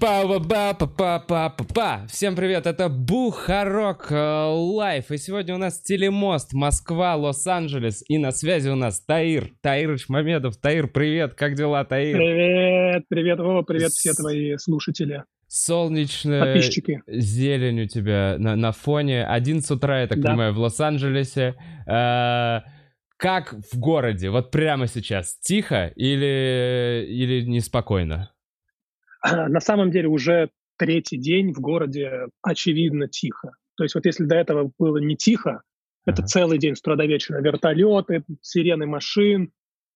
па па па па па па па Всем привет, это Бухарог э, Live. И сегодня у нас телемост Москва, Лос-Анджелес. И на связи у нас Таир. Таирыч Мамедов. Таир, привет, как дела, Таир? Привет, привет, Вова, привет все твои слушатели. Солнечная Подписчики. зелень у тебя на, на фоне. 11 утра, я так Да. понимаю, в Лос-Анджелесе. Э, как в городе? Вот прямо сейчас. Тихо или, или неспокойно? На самом деле уже третий день в городе очевидно тихо. То есть вот если до этого было не тихо, это целый день с утра до вечера. Вертолеты, сирены машин,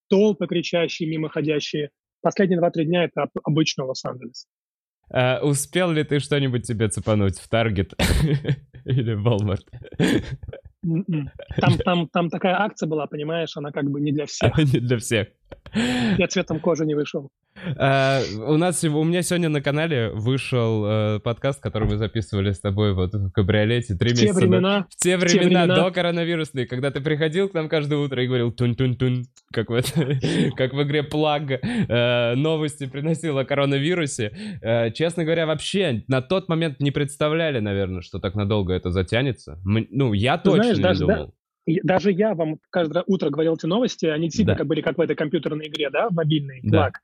толпы кричащие, мимоходящие. Последние два-три дня это об- обычно Лос-Анджелес. Э, успел ли ты что-нибудь тебе цепануть в Таргет или в Walmart? М-м. Там, там, там такая акция была, понимаешь, она как бы не для всех. Не для всех. Я цветом кожи не вышел. Э, У нас, у меня сегодня на канале вышел э, подкаст, который мы записывали с тобой вот в кабриолете три месяца. времена В те времена, до коронавирусные, когда ты приходил к нам каждое утро и говорил тун-тун-тун, как в, как в игре Плаг, э, новости приносил о коронавирусе. Честно говоря, вообще на тот момент не представляли, наверное, что так надолго это затянется. Ну, я точно не думал. Даже я вам каждое утро говорил эти новости, они действительно Да. как были как в этой компьютерной игре, да, мобильный Да. флаг.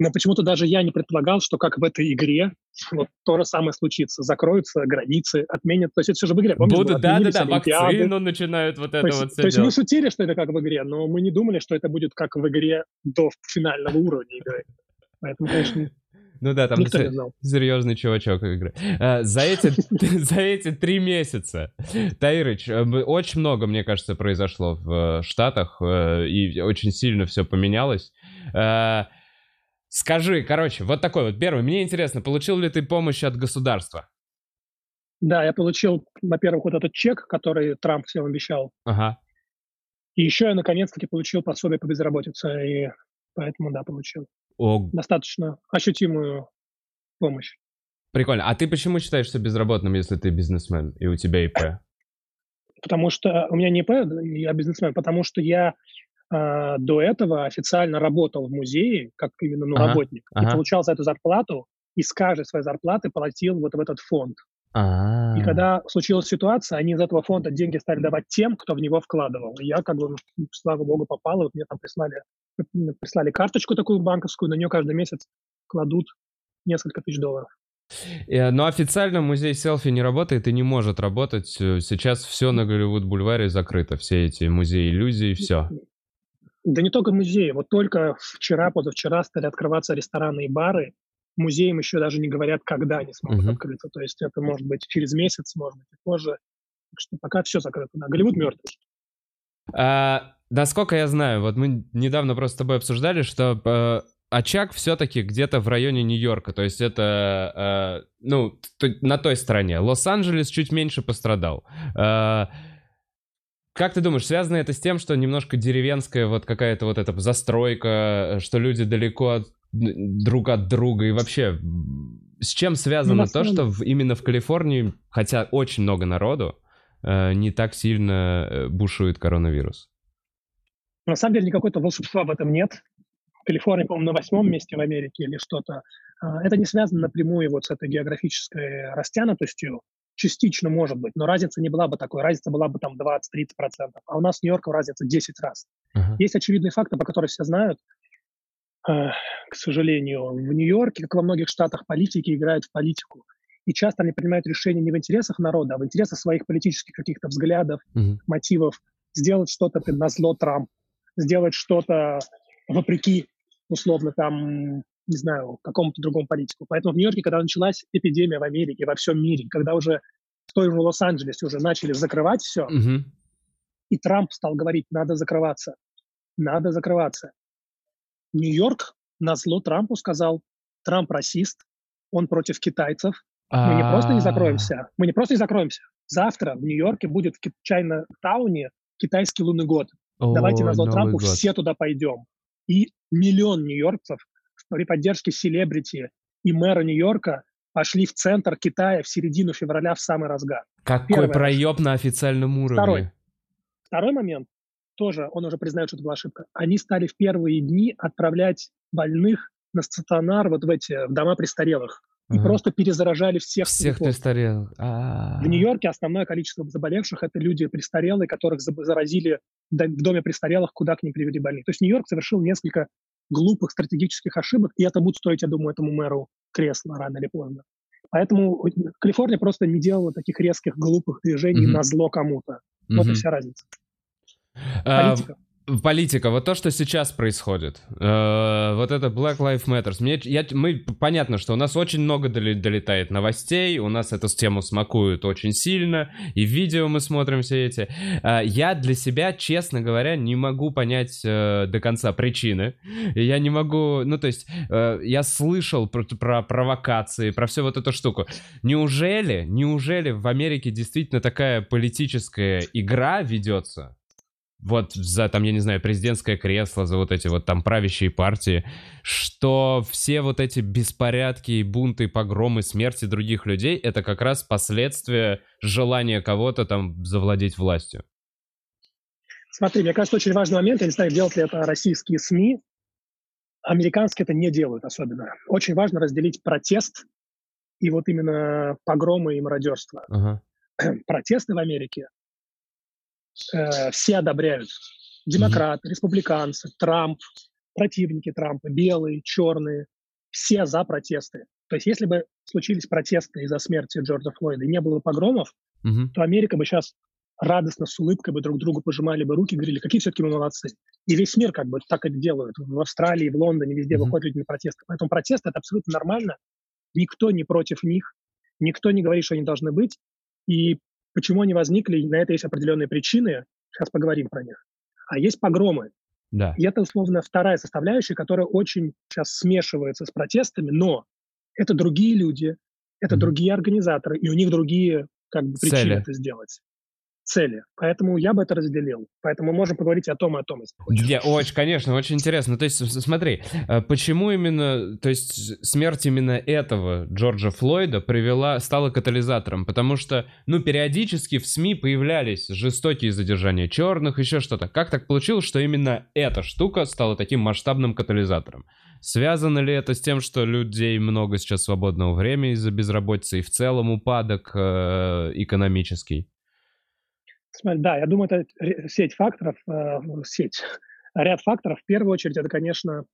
Но почему-то даже я не предполагал, что как в этой игре вот то же самое случится. Закроются границы, отменят. То есть это все же в игре. Помнишь, Будут, да-да-да, вакцину начинают вот То это есть, вот то все есть мы шутили, что это как в игре, но мы не думали, что это будет как в игре до финального уровня игры. Поэтому, конечно, Ну да, там серьезный чувачок игры. Э, За эти, за эти три месяца, Таирыч, э, очень много, мне кажется, произошло в э, Штатах, э, и очень сильно все поменялось. Скажи, короче, вот такой вот первый. Мне интересно, получил ли ты помощь от государства? Да, я получил, во-первых, вот этот чек, который Трамп всем обещал. Ага. И еще я наконец-таки получил пособие по безработице. И поэтому, да, получил. О, достаточно ощутимую помощь. прикольно. А ты почему считаешься безработным, если ты бизнесмен и у тебя ИП? Потому что у меня не ИП, я бизнесмен, потому что я э, до этого официально работал в музее, как именно ну, Ага, работник, ага. и получал за эту зарплату, и с каждой своей зарплаты платил вот в этот фонд. А, И когда случилась ситуация, они из этого фонда деньги стали давать тем, кто в него вкладывал. И я, как бы, ну, слава богу, попал, и вот мне там прислали, прислали карточку такую банковскую, на нее каждый месяц кладут несколько тысяч долларов. Э, Но официально музей селфи не работает и не может работать. Э, Сейчас все на Голливуд-бульваре закрыто. Все эти музеи иллюзий, все. Да не только музеи. Вот только вчера, позавчера стали открываться рестораны и бары. Музеям еще даже не говорят, когда они смогут Мгм. открыться. То есть это может быть через месяц, может быть и позже. Так что пока все закрыто. Да, Голливуд мертвый. А, насколько я знаю, вот мы недавно просто с тобой обсуждали, что э, очаг все-таки где-то в районе Нью-Йорка. То есть это, э, ну, на той стороне. Лос-Анджелес чуть меньше пострадал. Э, как ты думаешь, связано это с тем, что немножко деревенская вот какая-то вот эта застройка, э, что люди далеко от- друг от друга и вообще с чем связано на то, что в- именно в Калифорнии, хотя очень много народу, э, не так сильно э, бушует коронавирус? На самом деле никакого волшебства в этом нет. Калифорния, по-моему, на восьмом месте в Америке или что-то. А, Это не связано напрямую вот с этой географической растянутостью. Частично может быть, но разница не была бы такой. Разница была бы там 20-30%. А у нас с Нью-Йорком разница 10 раз. Ага. Есть очевидные факты, по которым все знают. Э, К сожалению, в Нью-Йорке, как во многих штатах, политики играют в политику. И часто они принимают решения не в интересах народа, а в интересах своих политических каких-то взглядов, Мгм. мотивов. Сделать что-то на зло Трамп, сделать что-то вопреки, условно, там, не знаю, какому-то другому политику. Поэтому в Нью-Йорке, когда началась эпидемия в Америке, во всем мире, когда уже в той же Лос-Анджелесе уже начали закрывать все, Мгм. и Трамп стал говорить, надо закрываться, надо закрываться. Нью-Йорк на зло Трампу сказал, Трамп расист, он против китайцев, мы не просто не А, закроемся, мы не просто не закроемся. Завтра в Нью-Йорке будет в Чайна-тауне китайский лунный год. Давайте на зло Трампу все туда пойдем. И миллион нью-йоркцев при поддержке селебрити и мэра Нью-Йорка пошли в центр Китая в середину февраля в самый разгар. Какой Первое. проеб на официальном уровне. Второй. Второй момент, тоже он уже признает, что это была ошибка. Они стали в первые дни отправлять больных на стационар, вот в эти в дома престарелых. И ага. просто перезаражали всех. Всех престарелых. А-а-а. В Нью-Йорке основное количество заболевших это люди престарелые, которых заразили в доме престарелых, куда к ним привели больных. То есть Нью-Йорк совершил несколько глупых стратегических ошибок, и это будет стоить, я думаю, этому мэру кресла рано или поздно. Поэтому Калифорния просто не делала таких резких, глупых движений mm-hmm. на зло кому-то. Mm-hmm. Вот и вся разница. Политика. Политика, вот то, что сейчас происходит, э, вот это Black Lives Matter, мне, я, мы, понятно, что у нас очень много доли, долетает новостей, у нас эту тему смакуют очень сильно, и видео мы смотрим все эти. Э, я для себя, честно говоря, не могу понять э, до конца причины, я не могу, ну то есть, э, я слышал про, про провокации, про всю вот эту штуку. Неужели, неужели в Америке действительно такая политическая игра ведется? Вот за, там, я не знаю, президентское кресло, за вот эти вот там правящие партии, что все вот эти беспорядки, бунты, погромы, смерти других людей — это как раз последствия желания кого-то там завладеть властью. Смотри, мне кажется, очень важный момент, я не знаю, делают ли это российские СМИ, американские это не делают особенно. Очень важно разделить протест и вот именно погромы и мародерство. Ага. Протесты в Америке э, все одобряют. Демократы, mm-hmm. республиканцы, Трамп, противники Трампа, белые, черные, все за протесты. То есть если бы случились протесты из-за смерти Джорджа Флойда и не было погромов, mm-hmm. то Америка бы сейчас радостно, с улыбкой бы друг другу пожимали бы руки, говорили, какие все-таки мы молодцы. И весь мир как бы так это делают. В Австралии, в Лондоне, везде mm-hmm. выходят люди на протесты. Поэтому протесты — это абсолютно нормально. Никто не против них, никто не говорит, что они должны быть. И Почему они возникли, на это есть определенные причины, сейчас поговорим про них. А есть погромы. Да. И это, условно, вторая составляющая, которая очень сейчас смешивается с протестами, но это другие люди, это mm-hmm. другие организаторы, и у них другие как бы, причины Цели. это сделать цели. Поэтому я бы это разделил. Поэтому можем поговорить о том и о том, если хочешь. Очень, конечно, очень интересно. То есть, смотри, э, почему именно, то есть смерть именно этого Джорджа Флойда привела, стала катализатором? Потому что, ну, периодически в СМИ появлялись жестокие задержания черных, еще что-то. Как так получилось, что именно эта штука стала таким масштабным катализатором? Связано ли это с тем, что людей много сейчас свободного времени из-за безработицы и в целом упадок э, экономический? Да, я думаю, это сеть факторов, э, сеть, ряд факторов. В первую очередь, это, конечно,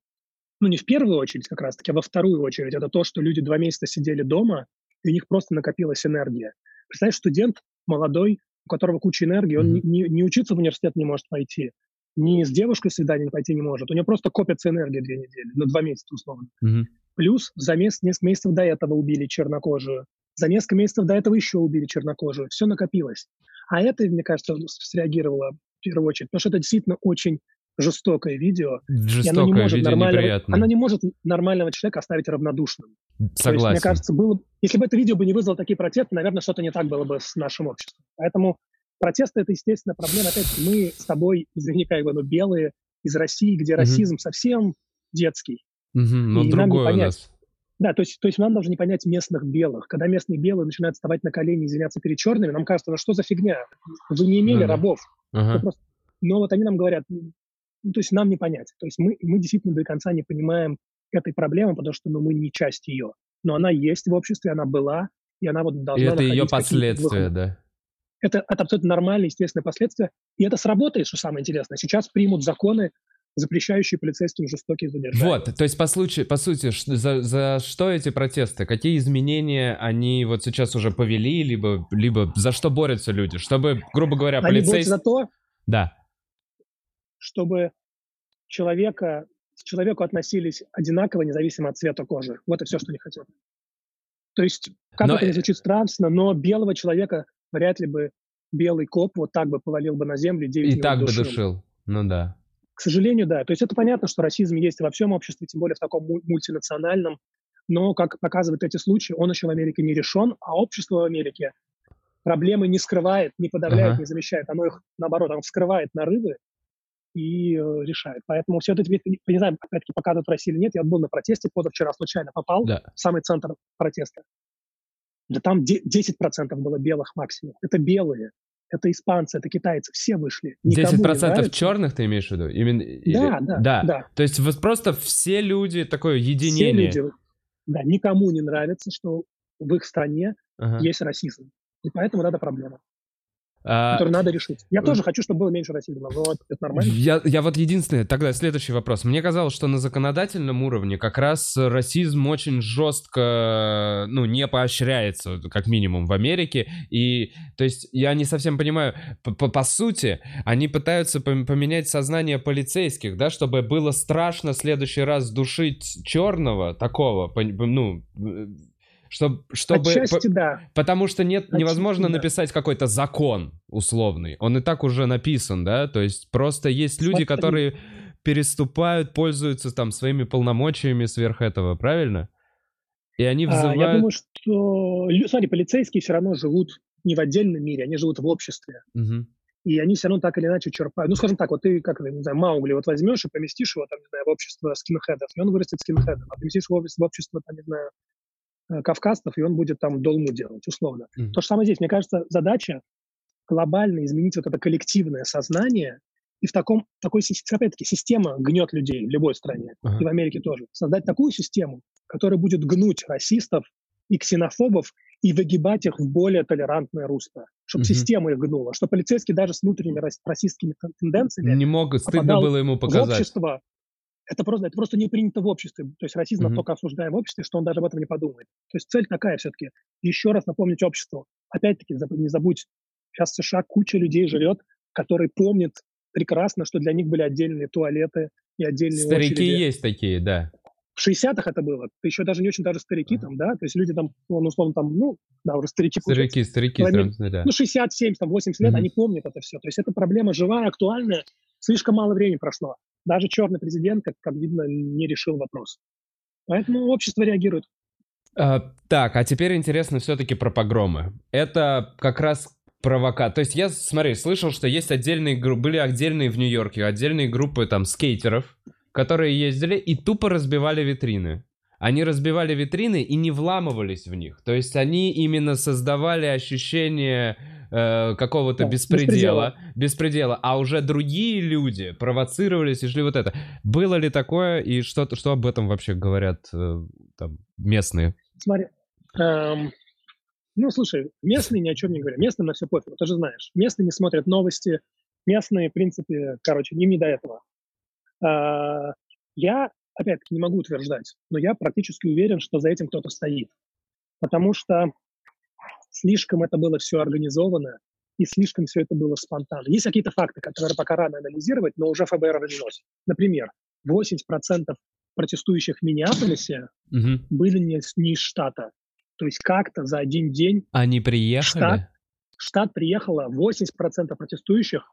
ну не в первую очередь как раз-таки, а во вторую очередь, это то, что люди два месяца сидели дома, и у них просто накопилась энергия. Представляешь, студент молодой, у которого куча энергии, он mm-hmm. не, не учиться в университет не может пойти, ни с девушкой свидание пойти не может. У него просто копится энергия две недели, на два месяца условно. Mm-hmm. Плюс за месяц, несколько месяцев до этого убили чернокожую, за несколько месяцев до этого еще убили чернокожую. Все накопилось. А это, мне кажется, среагировало в первую очередь, потому что это действительно очень жестокое видео. Жестокое оно не может видео нормального, Оно не может нормального человека оставить равнодушным. Согласен. есть, мне кажется, было, если бы это видео бы не вызвало такие протесты, наверное, что-то не так было бы с нашим обществом. Поэтому протесты — это, естественно, проблема. Опять мы с тобой, извини, как бы, ну, белые из России, где угу. расизм совсем детский. Угу, но и другой у нас. Да, то есть, то есть нам должны понять местных белых. Когда местные белые начинают вставать на колени и извиняться перед черными, нам кажется, ну что за фигня? Вы не имели uh-huh. рабов. Uh-huh. Просто... Но вот они нам говорят, ну, то есть нам не понять. То есть мы, мы действительно до конца не понимаем этой проблемы, потому что ну, мы не часть ее. Но она есть в обществе, она была, и она вот должна И это ее последствия, да. Это, это абсолютно нормальные, естественные последствия. И это сработает, что самое интересное. Сейчас примут законы, запрещающие полицейским жестокие задержания. Вот, то есть по, случаю, по сути, за, за что эти протесты? Какие изменения они вот сейчас уже повели, либо, либо за что борются люди? Чтобы, грубо говоря, полицейские... за то, да. чтобы человека, к человеку относились одинаково, независимо от цвета кожи. Вот и все, что они хотят. То есть, как но... это не звучит страшно, но белого человека вряд ли бы белый коп вот так бы повалил бы на землю, 9 И так душил. бы душил, ну да. К сожалению, да. То есть это понятно, что расизм есть во всем обществе, тем более в таком мультинациональном. Но, как показывают эти случаи, он еще в Америке не решен, а общество в Америке проблемы не скрывает, не подавляет, ага. не замещает. Оно их, наоборот, оно вскрывает нарывы и э, решает. Поэтому все это, не знаю, опять-таки, показывают в России или нет. Я был на протесте позавчера, случайно попал да. в самый центр протеста. Да там 10% было белых максимум. Это белые. Это испанцы, это китайцы, все вышли. Никому 10% черных ты имеешь в виду? Именно... Да, да, да, да. То есть вот просто все люди, такое единение. Все люди, да, никому не нравится, что в их стране ага. есть расизм. И поэтому это проблема. Который надо решить. Я тоже хочу, чтобы было меньше расизма, но это нормально. Я, я вот единственное, тогда следующий вопрос. Мне казалось, что на законодательном уровне как раз расизм очень жестко, ну, не поощряется, как минимум, в Америке. И, то есть, я не совсем понимаю, по, по сути, они пытаются поменять сознание полицейских, да, чтобы было страшно в следующий раз душить черного такого, ну, чтобы, чтобы Отчасти, по, да. Потому что нет, Отчасти, невозможно да. написать какой-то закон условный. Он и так уже написан, да? То есть просто есть люди, Смотри. которые переступают, пользуются там своими полномочиями сверх этого, правильно? И они вызывают... А, я думаю, что... Смотри, полицейские все равно живут не в отдельном мире, они живут в обществе. Угу. И они все равно так или иначе черпают. Ну, скажем так, вот ты, как, не знаю, Маугли вот возьмешь и поместишь его, там, не знаю, в общество скинхедов, и он вырастет скинхедом. А поместишь его в общество, там, не знаю, кавказцев, и он будет там долму делать, условно. Mm-hmm. То же самое здесь. Мне кажется, задача глобально изменить вот это коллективное сознание, и в таком, такой, опять-таки, система гнет людей в любой стране, uh-huh. и в Америке тоже. Создать такую систему, которая будет гнуть расистов и ксенофобов и выгибать их в более толерантное русло, чтобы uh-huh. система их гнула, чтобы полицейский даже с внутренними расистскими тенденциями не мог, стыдно было ему показать. В общество, это просто, это просто не принято в обществе. То есть расизм mm-hmm. только осуждаем в обществе, что он даже об этом не подумает. То есть цель такая все-таки. Еще раз напомнить обществу. Опять-таки, не забудь, сейчас в США куча людей живет, которые помнят прекрасно, что для них были отдельные туалеты и отдельные Старики очереди. есть такие, да. В 60-х это было. Еще даже не очень даже старики uh-huh. там, да? То есть люди там, ну, условно, там, ну, да, уже старики. Старики, старики, прям, да. Ну, 60, 70, там, 80 лет, uh-huh. они помнят это все. То есть это проблема живая, актуальная. Слишком мало времени прошло. Даже черный президент, как, как видно, не решил вопрос. Поэтому общество реагирует. А, так, а теперь интересно все-таки про погромы. Это как раз провока. То есть я, смотри, слышал, что есть отдельные группы, были отдельные в Нью-Йорке, отдельные группы там скейтеров, которые ездили и тупо разбивали витрины. Они разбивали витрины и не вламывались в них. То есть они именно создавали ощущение э, какого-то да, беспредела, беспредела, беспредела, а уже другие люди провоцировались и шли вот это. Было ли такое и что, что об этом вообще говорят э, там местные? Смотри, эм, ну слушай, местные ни о чем не говорят, местным на все пофиг, ты же знаешь. Местные не смотрят новости, местные, в принципе, короче, им не до этого. Э, я, опять-таки, не могу утверждать, но я практически уверен, что за этим кто-то стоит. Потому что слишком это было все организовано, и слишком все это было спонтанно. Есть какие-то факты, которые пока рано анализировать, но уже ФБР развелось. Например, 80% протестующих в Миннеаполисе угу. были не, не из штата. То есть как-то за один день... Они приехали? Штат, штат приехало 80% протестующих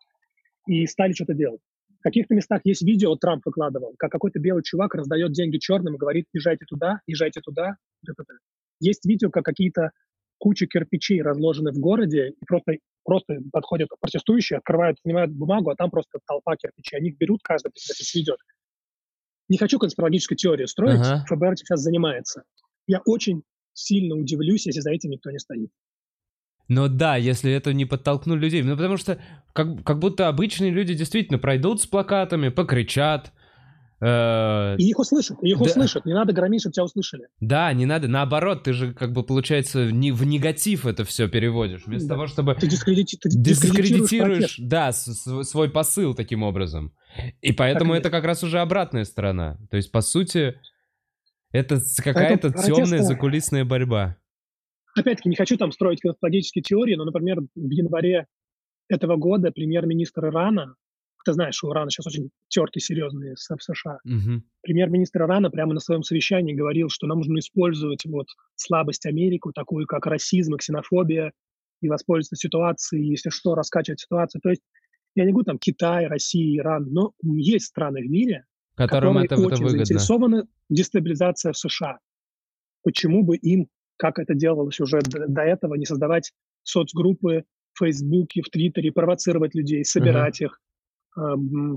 и стали что-то делать. В каких-то местах есть видео, Трамп выкладывал, как какой-то белый чувак раздает деньги черным и говорит, езжайте туда, езжайте туда. Есть видео, как какие-то куча кирпичей разложены в городе, и просто, просто подходят протестующие, открывают, снимают бумагу, а там просто толпа кирпичей. Они их берут, каждый кстати, ведет. Не хочу конспирологическую теорию строить, ага. ФБР сейчас занимается. Я очень сильно удивлюсь, если за этим никто не стоит. Но да, если это не подтолкнуть людей. Ну, потому что как, как будто обычные люди действительно пройдут с плакатами, покричат, Э, и их услышат, их да. услышат. Не надо громить, чтобы тебя услышали. Да, не надо. Наоборот, ты же, как бы, получается, не в негатив это все переводишь. Вместо да. того, чтобы... Ты, дискредити... ты дискредитируешь, да, свой посыл таким образом. И поэтому это как раз уже обратная сторона. То есть, по сути, это какая-то темная закулисная борьба. Опять-таки, не хочу там строить конспирологические теории, но, например, в январе этого года премьер-министр Ирана ты знаешь, у Ирана сейчас очень тертый, серьезный в США. Угу. Премьер-министр Ирана прямо на своем совещании говорил, что нам нужно использовать вот слабость Америки, такую как расизм и ксенофобия, и воспользоваться ситуацией, если что, раскачивать ситуацию. То есть я не говорю там Китай, Россия, Иран, но есть страны в мире, Которым которые это, очень это выгодно. заинтересованы в дестабилизации в США. Почему бы им, как это делалось уже до, до этого, не создавать соцгруппы в Фейсбуке, в Твиттере, провоцировать людей, собирать uh-huh. их,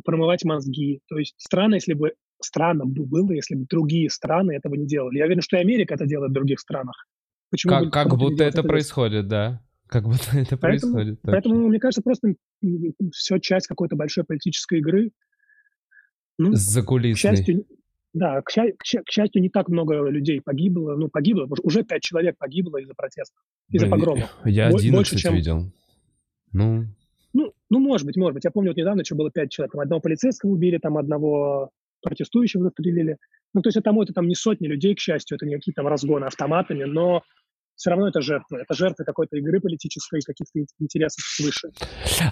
промывать мозги. То есть странно, если бы странно бы было, если бы другие страны этого не делали. Я уверен, что и Америка это делает в других странах. Почему как как будто это, это происходит, да. Как будто это Поэтому, происходит. поэтому же. мне кажется, просто все часть какой-то большой политической игры. Ну, к Закулисный. счастью, да, к, ща- к счастью, не так много людей погибло. Ну, погибло, уже пять человек погибло из-за протестов, из-за Блин, погромов. Я 11 больше, чем- видел. Ну, Ну, ну, может быть, может быть. Я помню, вот недавно еще было пять человек. Там одного полицейского убили, там одного протестующего застрелили. Ну, то есть это, это там не сотни людей, к счастью, это не какие-то там разгоны автоматами, но все равно это жертвы. Это жертвы какой-то игры политической, каких-то интересов свыше.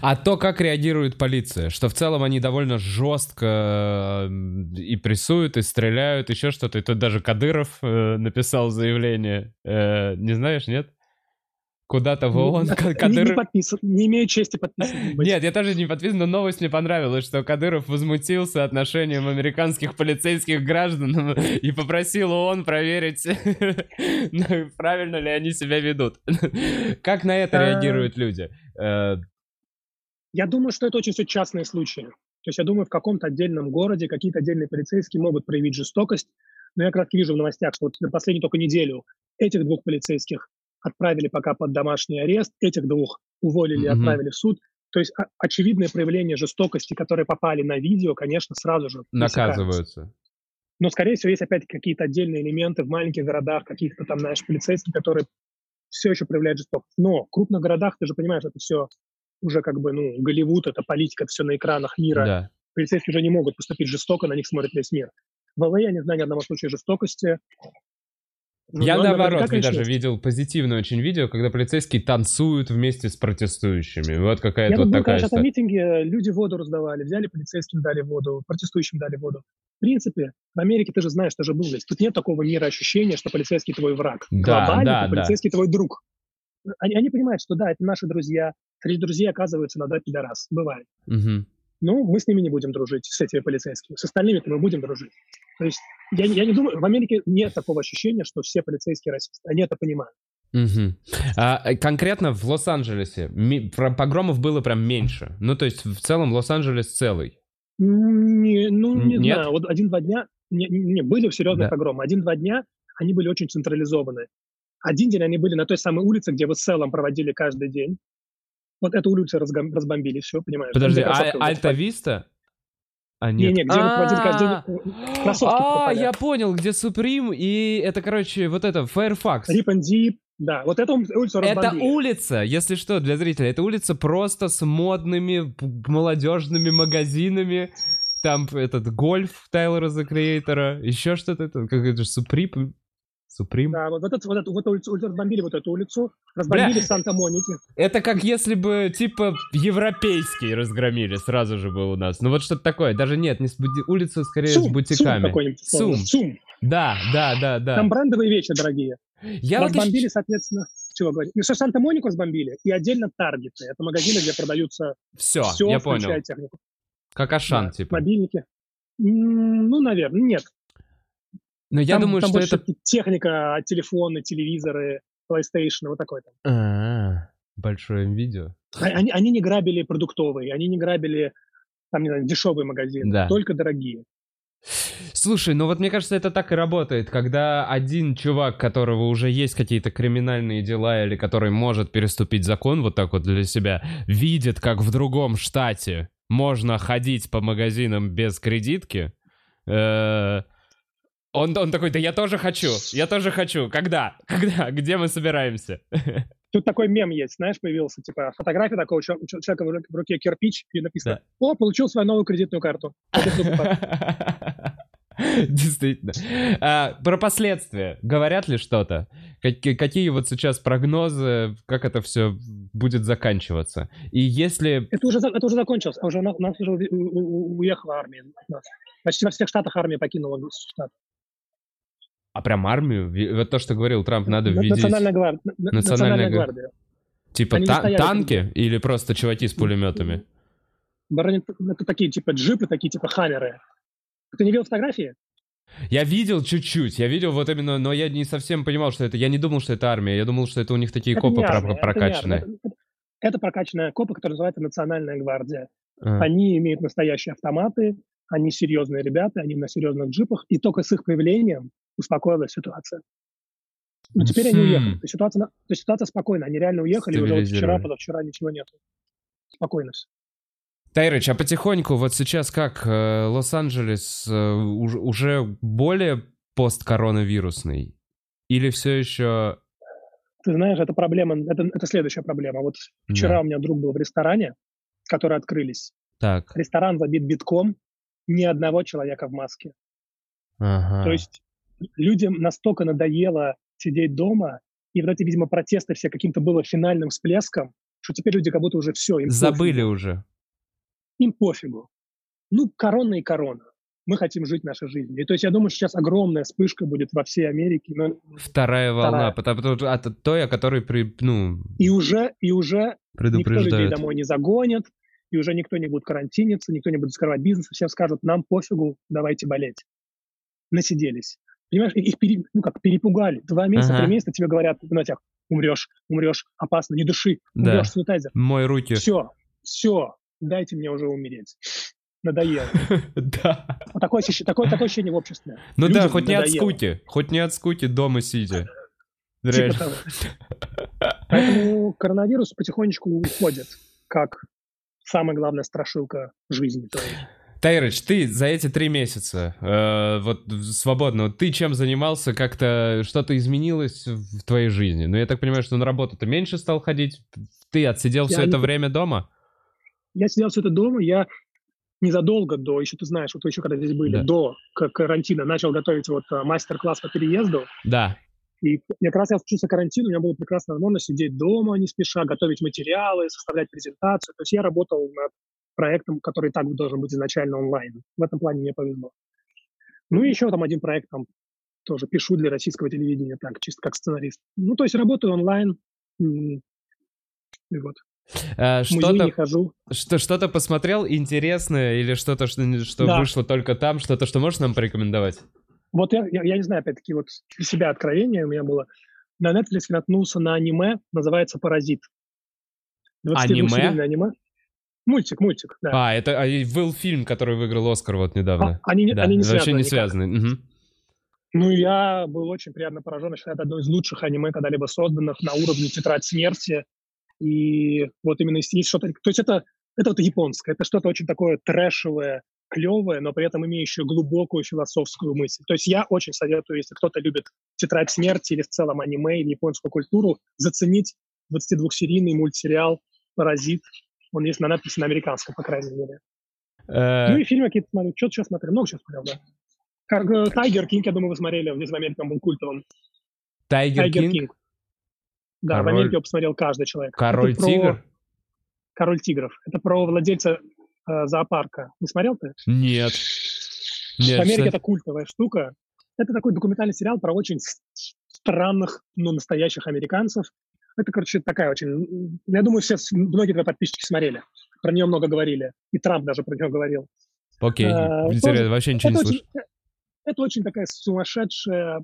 А то, как реагирует полиция, что в целом они довольно жестко э, и прессуют, и стреляют, еще что-то. И тут даже Кадыров э, написал заявление. Э, не знаешь, нет? Куда-то в ООН Не, не Кадыров... подписан, не имею чести подписан. быть. Нет, я тоже не подписан, но новость мне понравилась, что Кадыров возмутился отношением американских полицейских граждан и попросил ООН проверить, ну, правильно ли они себя ведут. Как на это А. реагируют люди? Э, Я думаю, что это очень все частные случаи. То есть я думаю, в каком-то отдельном городе какие-то отдельные полицейские могут проявить жестокость. Но я как раз вижу в новостях, что вот на последнюю только неделю этих двух полицейских отправили пока под домашний арест, этих двух уволили и Мгм. отправили в суд. То есть о- очевидные проявления жестокости, которые попали на видео, конечно, сразу же. Наказываются. Но, скорее всего, есть опять какие-то отдельные элементы в маленьких городах, каких-то там, знаешь, полицейских, которые все еще проявляют жестокость. Но в крупных городах, ты же понимаешь, это все уже как бы, ну, Голливуд, это политика, это все на экранах мира. Да. Полицейские уже не могут поступить жестоко, на них смотрит весь мир. В ЛА я не знаю ни одного случая жестокости. Ну, Я но наоборот даже есть. видел позитивное очень видео, когда полицейские танцуют вместе с протестующими. Вот какая-то Я вот был, такая конечно, на митинге, люди воду раздавали, взяли полицейским, дали воду, протестующим дали воду. В принципе, в Америке ты же знаешь, ты же был здесь. Тут нет такого мира ощущения, что полицейский твой враг. Да, Глобально да, то полицейский твой друг. Они, они понимают, что да, это наши друзья. Среди друзей оказывается иногда пидорас. Бывает. Мгм. Ну, мы с ними не будем дружить, с этими полицейскими. С остальными-то мы будем дружить. То есть я, не- я не думаю, в Америке нет такого ощущения, что все полицейские расисты. Они это понимают. Мгм. А, э, конкретно в Лос-Анджелесе погромов было прям меньше. Ну, то есть в целом Лос-Анджелес целый. Не, ну, не Нет? знаю. Вот один-два дня... Не, не, были серьезные Да. погромы. Один-два дня они были очень централизованы. Один день они были на той самой улице, где вы с Селом проводили каждый день. Вот эту улицу разгом- разбомбили, все, понимаешь? Подожди, Где а, эти Альта-Виста? А, Не, нет. не, где вы проводили каждый А, кроссовки А, я понял, где Supreme и это, короче, вот это, Firefox. Rip and Deep, да. Вот эту улицу Это улица, если что, для зрителя, это улица просто с модными молодежными магазинами. Там этот гольф Тайлера за Креатора, еще что-то, это, как это же, Supreme. Supreme. Да, вот, вот, эту, вот, эту, вот улицу, улицу разбомбили, вот эту улицу, разбомбили. Санта-Моники. Это как если бы, типа, европейский разгромили, сразу же был у нас. Ну вот что-то такое. Даже нет, не с буди- улица скорее с Сум, Сум бутиками. какой-нибудь. Сум. Сум. Да, да, да, да. Там брендовые вещи дорогие. Я вот разбомбили, еще- соответственно, чего говорить. Ну, что Санта-Монику разбомбили, и отдельно Таргеты. Это магазины, где продаются Все, все, я понял. технику. Как Ашан, Да, типа. Мобильники. Ну, наверное, нет. Но я там, думаю, там что это... техника, телефоны, телевизоры, PlayStation, вот такой там. А, большое видео. Они, они не грабили продуктовые, они не грабили там, не знаю, дешевые магазины, Да. только дорогие. Слушай, ну вот мне кажется, это так и работает, когда один чувак, которого уже есть какие-то криминальные дела или который может переступить закон вот так вот для себя, видит, как в другом штате можно ходить по магазинам без кредитки, э, он, он такой, да я тоже хочу, я тоже хочу. Когда? Когда? Где мы собираемся? Тут такой мем есть, знаешь, появился, типа, фотография такого чел- чел- человека в ру- в руке кирпич, и написано, о, получил свою новую кредитную карту. Действительно. А, про последствия. Говорят ли что-то? Какие, какие вот сейчас прогнозы, как это все будет заканчиваться? И если... Это уже, это уже закончилось, а уже у нас, уже уехала армия. Почти во всех штатах армия покинула штат. А прям армию? Вот то, что говорил Трамп, надо На- введить... Национальная гвардия. Национальная Национальная гвар- гвардия. Типа та- стояли танки или просто чуваки с пулеметами? Брони- Это такие типа джипы, такие типа хаммеры. Ты не видел фотографии? Я видел чуть-чуть, я видел вот именно, но я не совсем понимал, что это. Я не думал, что это армия, я думал, что это у них такие Это копы армия, это прокачанные. армия. Это, это прокачанная копа, которая называется Национальная гвардия. А. Они имеют настоящие автоматы, они серьезные ребята, они на серьезных джипах, и только с их появлением успокоилась ситуация. Но теперь они уехали. То есть ситуация, то есть ситуация спокойная. Они реально уехали, уже вот вчера, позавчера ничего нету. Спокойно все. Тайрыч, а потихоньку вот сейчас как э, Лос-Анджелес э, уж- уже более посткоронавирусный? Или все еще... Ты знаешь, это проблема, это, это следующая проблема. Вот вчера у меня друг был в ресторане, которые открылись. Так, Ресторан забит битком, ни одного человека в маске. ага. То есть людям настолько надоело сидеть дома, и вот эти, видимо, протесты все каким-то было финальным всплеском, что теперь люди как будто уже все, им Забыли пофигу. уже. Им пофигу. Ну, корона и корона. Мы хотим жить нашей жизнью. И то есть я думаю, сейчас огромная вспышка будет во всей Америке. но- Вторая волна, потому что а, т- той, о которой при, ну, И уже, и уже никто людей домой не загонит, и уже никто не будет карантиниться, никто не будет закрывать бизнес, всем скажут, нам пофигу, давайте болеть. Насиделись. Понимаешь, их пере- ну как, перепугали. Два месяца, Ага. три месяца тебе говорят на тебя, умрешь, умрешь, опасно, не дыши, Да. умрешь, санитайзер. Мой руки. Все, все, дайте мне уже умереть. Надоело. Да. Такое, ощущение, такое, такое ощущение в обществе. Ну да, хоть не от скуки. Хоть не от скуки дома сидя. Типа того. Поэтому коронавирус потихонечку уходит, как самая главная страшилка жизни. твоей. Тайрыч, ты за эти три месяца, э, вот свободно, вот ты чем занимался, как-то что-то изменилось в твоей жизни? Ну, я так понимаю, что на работу ты меньше стал ходить, ты отсидел все Я это не- время дома? Я сидел все это дома, я незадолго до, еще ты знаешь, вот вы еще когда здесь были, Да. до карантина начал готовить вот а, мастер-класс по переезду. Да. И как раз я случился карантин, у меня была прекрасная возможность сидеть дома не спеша, готовить материалы, составлять презентацию. То есть я работал над проектом, который так должен быть изначально онлайн. В этом плане мне повезло. Ну и еще там один проект там тоже пишу для российского телевидения, так, чисто как сценарист. Ну, то есть работаю онлайн. И вот. Музей Что-то не хожу. что, что-то посмотрел интересное или что-то, что, что Да. вышло только там, что-то, что можешь нам порекомендовать? Вот я, я, я не знаю, опять-таки, вот для себя откровение у меня было. На Netflix наткнулся на аниме, называется «Паразит». 22-серийное аниме. Мультик, мультик, да. А, это а, был фильм, который выиграл Оскар вот недавно. А, они, не- да, они не вообще связаны не никак. связаны. мгм. Ну, я был очень приятно поражен. Я считаю, это одно из лучших аниме, когда-либо созданных на уровне «Тетрадь смерти». И вот именно есть есть что-то... То есть это, это вот японское, это что-то очень такое трэшевое, клевое, но при этом имеющее глубокую философскую мысль. То есть я очень советую, если кто-то любит «Тетрадь смерти» или в целом аниме или японскую культуру, заценить 22-серийный мультсериал «Паразит». Он есть на надписи на американском, по крайней мере. Э, Ну и фильмы какие-то смотрю. Что-то сейчас смотрел. Много сейчас смотрел, да. Как, э, Tiger King, я думаю, вы смотрели. Здесь в Америке он был культовым. Tiger Tiger King? King. Да, в Король- Америке его посмотрел каждый человек. Король Это про- Тигр? Король тигров. Это про владельца э, зоопарка. Не смотрел ты? Нет. Нет, в Америке кстати. это культовая штука. Это такой документальный сериал про очень странных, но настоящих американцев. Это, короче, такая очень... Я думаю, все, многие твои подписчики смотрели. Про нее много говорили. И Трамп даже про нее говорил. Окей, Э, интересно, тоже- вообще ничего не это, слышу. очень, э, это очень такая сумасшедшая...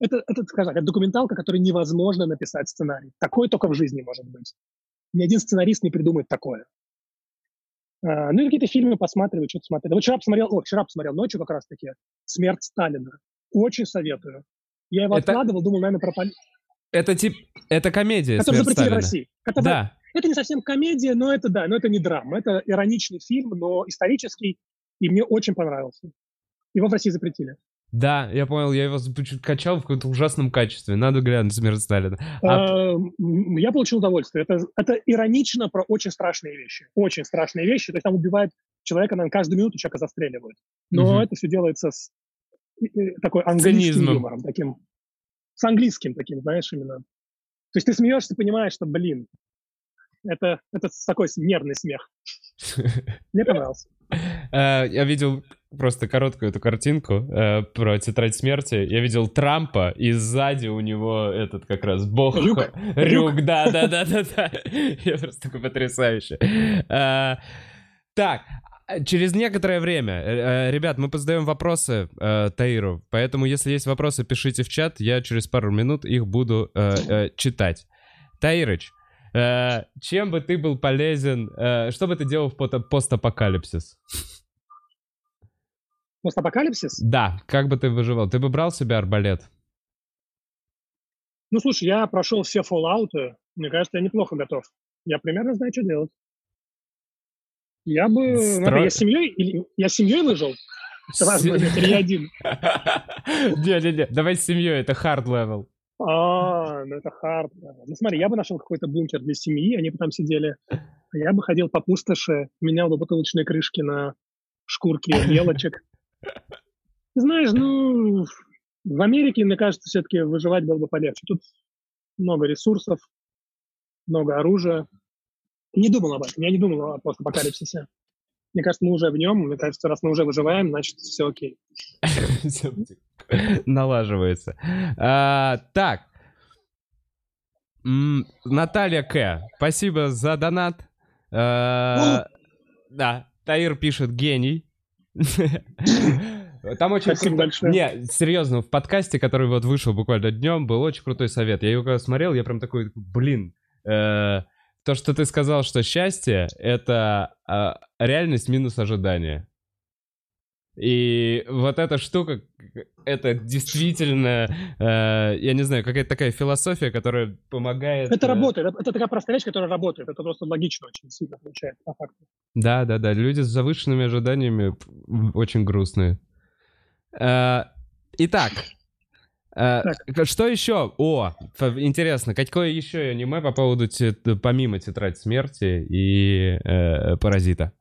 Это, это, скажем так, документалка, которой невозможно написать сценарий. Такой только в жизни может быть. Ни один сценарист не придумает такое. А, ну и какие-то фильмы посматриваю, что-то смотрю. Вот вчера посмотрел, о, вчера посмотрел ночью как раз-таки «Смерть Сталина». Очень советую. Я его Это- откладывал, думал, наверное, про поли- Это тип... Это комедия который «Смерть запретили в Сталина». России. Это, Да. это не совсем комедия, но это да, но это не драма. Это ироничный фильм, но исторический, и мне очень понравился. Его в России запретили. Да, я понял, я его качал в каком-то ужасном качестве. Надо глянуть «Смерть Сталина». А- Э, м, Я получил удовольствие. Это, это иронично про очень страшные вещи. Очень страшные вещи. То есть там убивают человека, наверное, каждую минуту человека застреливают. Но Мгм. это все делается с э, такой английским Цинизмом. юмором. Таким, с английским таким, знаешь, именно. То есть ты смеешься, понимаешь, что, блин, это, это такой нервный смех. Мне понравился. Э, Я видел просто короткую эту картинку э, про тетрадь смерти. Я видел Трампа, и сзади у него этот как раз бог... Рюк. Рюк, да, да, да, да, да. Я просто такой потрясающий. Э, Так, через некоторое время, э, э, ребят, мы позадаем вопросы э, Таиру, поэтому если есть вопросы, пишите в чат, я через пару минут их буду э, э, читать. Таирыч, э, чем бы ты был полезен, э, что бы ты делал в постапокалипсис? Постапокалипсис? Да, как бы ты выживал? Ты бы брал себе арбалет? Ну, слушай, я прошел все Fallout, мне кажется, я неплохо готов. Я примерно знаю, что делать. Я бы... Стро... Я семьей, или... я семьей выжил? Это важно, или один? Не-не-не, давай с семьей, это hard level. А, ну это хард. Ну смотри, я бы нашел какой-то бункер для семьи, они бы там сидели. Я бы ходил по пустоши, менял бы бутылочные крышки на шкурки елочек. Знаешь, ну, в Америке, мне кажется, все-таки выживать было бы полегче. Тут много ресурсов, много оружия. Не думал об этом, я не думал о постапокалипсисе. Мне кажется, мы уже в нем. Мне кажется, раз мы уже выживаем, значит, все окей. Налаживается. А, так. Наталья К. Спасибо за донат. А, да, Таир пишет гений. Там очень Спасибо круто. большое. Не, серьезно, в подкасте, который вот вышел буквально днем, был очень крутой совет. Я его когда смотрел, я прям такой, блин, э, то, что ты сказал, что счастье — это э, реальность минус ожидания. И вот эта штука, это действительно, э, я не знаю, какая-то такая философия, которая помогает... Это э... работает, это такая простая вещь, которая работает, это просто логично очень сильно получается, по факту. Да, да, да, люди с завышенными ожиданиями очень грустные. Э, итак, э, что еще? О, интересно, какое еще аниме по поводу помимо Тетрадь смерти и э, Паразита?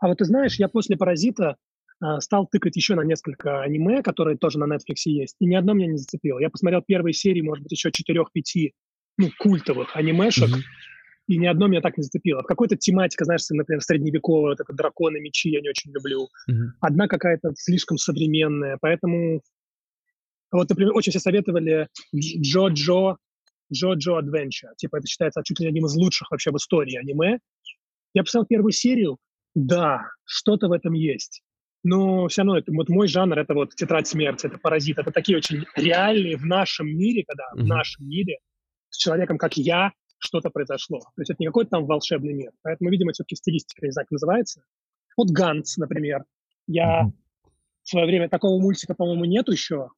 А вот ты знаешь, я после Паразита э, стал тыкать еще на несколько аниме, которые тоже на Netflix есть, и ни одно меня не зацепило. Я посмотрел первые серии, может быть, еще четырех-пяти ну, культовых анимешек, mm-hmm. и ни одно меня так не зацепило. В какой-то тематика, знаешь, например, средневековая, вот это драконы, мечи я не очень люблю. Mm-hmm. Одна какая-то слишком современная, поэтому... Вот, например, очень все советовали Джо-Джо, Джо-Джо Adventure. Типа это считается чуть ли одним из лучших вообще в истории аниме. Я посмотрел первую серию, да, что-то в этом есть. Но все равно это, вот мой жанр это вот тетрадь смерти, это паразит. Это такие очень реальные в нашем мире, когда mm-hmm. в нашем мире с человеком, как я, что-то произошло. То есть это не какой-то там волшебный мир. Поэтому, видимо, все-таки стилистика, не знаю, как называется. Вот Ганс, например. Я mm-hmm. в свое время такого мультика, по-моему, нет еще.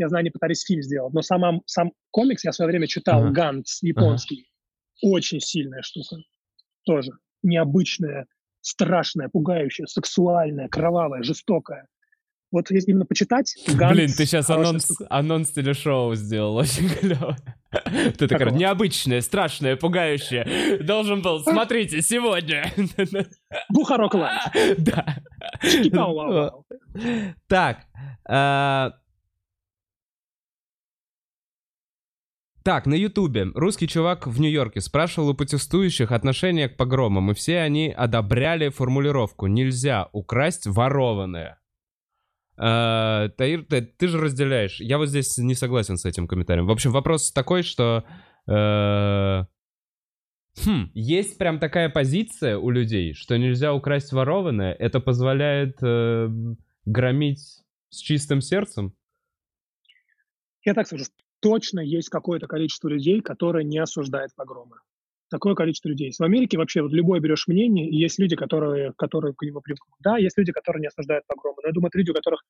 Я знаю, они пытались фильм сделать. Но сам, сам комикс я в свое время читал, uh-huh. Ганс японский. Uh-huh. Очень сильная штука. Тоже необычная страшная, пугающая, сексуальная, кровавая, жестокая. Вот если именно почитать... Ганс, Блин, ты сейчас анонс, анонс телешоу сделал, очень клево. Ты такая, необычная, страшная, пугающая. Должен был, смотрите, сегодня. Бухарок лайф. Да. Так, Так, на Ютубе русский чувак в Нью-Йорке спрашивал у протестующих отношение к погромам, и все они одобряли формулировку «нельзя украсть ворованное». Uh, Таир, ты, ты же разделяешь. Я вот здесь не согласен с этим комментарием. В общем, вопрос такой, что... Uh, хм, есть прям такая позиция у людей, что нельзя украсть ворованное. Это позволяет uh, громить с чистым сердцем? Я так скажу, точно есть какое-то количество людей, которые не осуждают погромы. Такое количество людей. В Америке вообще вот любое берешь мнение, и есть люди, которые, которые к нему привыкнут. Да, есть люди, которые не осуждают погромы. Но я думаю, это люди, у которых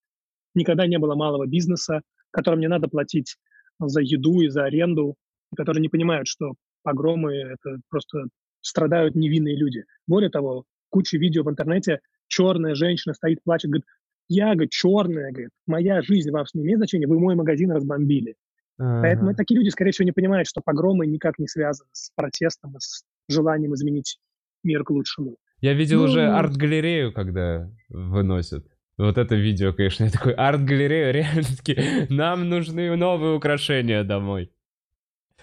никогда не было малого бизнеса, которым не надо платить за еду и за аренду, которые не понимают, что погромы — это просто страдают невинные люди. Более того, куча видео в интернете, черная женщина стоит, плачет, говорит, я, говорит, черная, говорит, моя жизнь вам не имеет значения, вы мой магазин разбомбили. Ага. Поэтому такие люди, скорее всего, не понимают, что погромы никак не связаны с протестом и с желанием изменить мир к лучшему. Я видел ну, уже арт-галерею, когда выносят. Вот это видео, конечно, я такой, арт-галерея, реально таки, нам нужны новые украшения домой.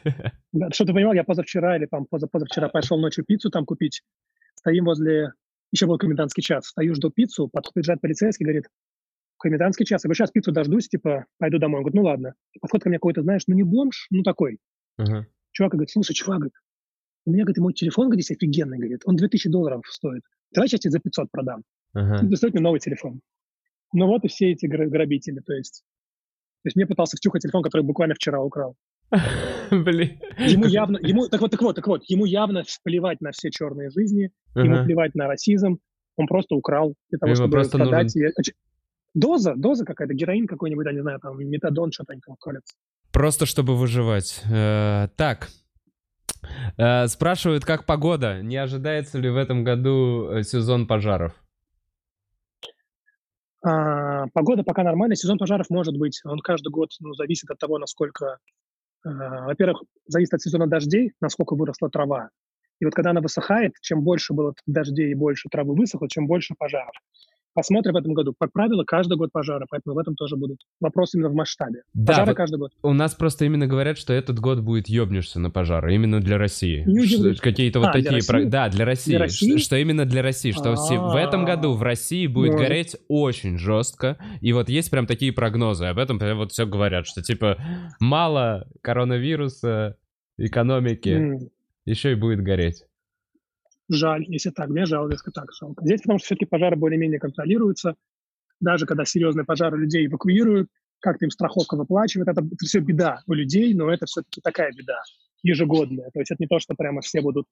Да, что ты понимал, я позавчера или там позавчера пошел ночью пиццу там купить. Стоим возле, еще был комендантский час, стою, жду пиццу, подходит полицейский, говорит, комендантский час. Я говорю, сейчас пиццу дождусь, типа, пойду домой. Он говорит, ну ладно. Подходит ко мне какой-то, знаешь, ну не бомж, ну такой. Uh-huh. Чувак говорит, слушай, чувак, говорит, у меня, говорит, мой телефон, говорит, здесь офигенный, говорит, он 2000 долларов стоит. Давай сейчас тебе за 500 продам. Uh-huh. И мне новый телефон. Ну вот и все эти грабители, то есть. То есть мне пытался втюхать телефон, который буквально вчера украл. Блин. Ему явно, ему, так вот, так вот, так вот, ему явно плевать на все черные жизни, ему плевать на расизм, он просто украл для того, чтобы продать. Доза, доза какая-то, героин какой-нибудь, я не знаю, там, метадон, что-то они там колятся. Просто чтобы выживать. Э, так. Э, спрашивают, как погода? Не ожидается ли в этом году э, сезон пожаров? А, погода пока нормальная, сезон пожаров может быть. Он каждый год ну, зависит от того, насколько... А, во-первых, зависит от сезона дождей, насколько выросла трава. И вот когда она высыхает, чем больше было дождей и больше травы высохло, чем больше пожаров. Посмотрим в этом году. Как правило, каждый год пожары, поэтому в этом тоже будут вопросы именно в масштабе. Да, пожары вот каждый год. У нас просто именно говорят, что этот год будет ёбнешься на пожары, именно для России. Какие-то вот а, такие... Про... Да, для России. Для России? Что именно для России. Что в этом году в России будет Может. гореть очень жестко. И вот есть прям такие прогнозы. Об этом вот все говорят, что типа мало коронавируса, экономики, еще и будет гореть. Жаль, если так, мне жалко, если так жалко. Здесь потому что все-таки пожары более-менее контролируются. Даже когда серьезные пожары людей эвакуируют, как-то им страховка выплачивает. Это, это все беда у людей, но это все-таки такая беда ежегодная. То есть это не то, что прямо все будут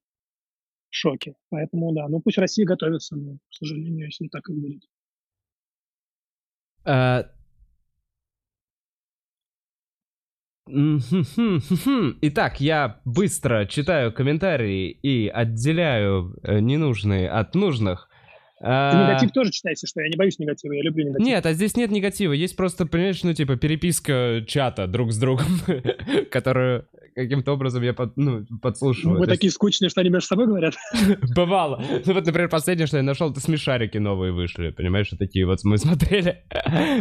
в шоке. Поэтому, да, ну пусть Россия готовится, но, к сожалению, если так, как будет. А... Итак, я быстро читаю комментарии и отделяю э, ненужные от нужных. Ты негатив тоже читай, если что. Я не боюсь негатива, я люблю негатив. Нет, а здесь нет негатива. Есть просто, понимаешь, ну, типа, переписка чата друг с другом, которую каким-то образом я под, ну, подслушиваю. Вы такие скучные, что они между собой говорят? Бывало. Ну, вот, например, последнее, что я нашел, это смешарики новые вышли. Понимаешь, что такие вот мы смотрели.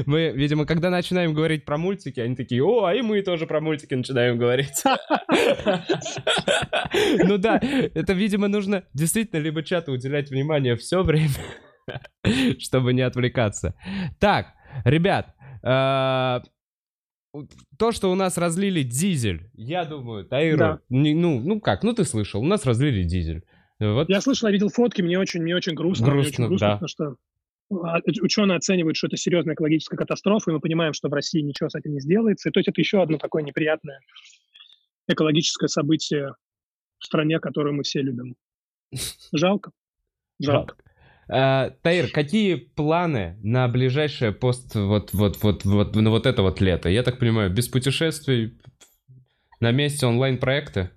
Мы, видимо, когда начинаем говорить про мультики, они такие, о, а и мы тоже про мультики начинаем говорить. Ну да, это, видимо, нужно действительно либо чату уделять внимание все время, чтобы не отвлекаться. Так, ребят, э, то, что у нас разлили дизель, я думаю, Таиру, Да. не- ну, ну как, ну ты слышал, у нас разлили дизель. Вот Я слышал, я видел фотки, мне очень, мне очень грустно. мне Грустно, очень грустно, да. потому что а, ученые оценивают, что это серьезная экологическая катастрофа, и мы понимаем, что в России ничего с этим не сделается. И то есть это еще одно такое неприятное экологическое событие в стране, которую мы все любим. Жалко. Жалко. А, Таир, какие планы на ближайшее пост вот вот вот вот на вот это вот лето? Я так понимаю, без путешествий, на месте онлайн проекты.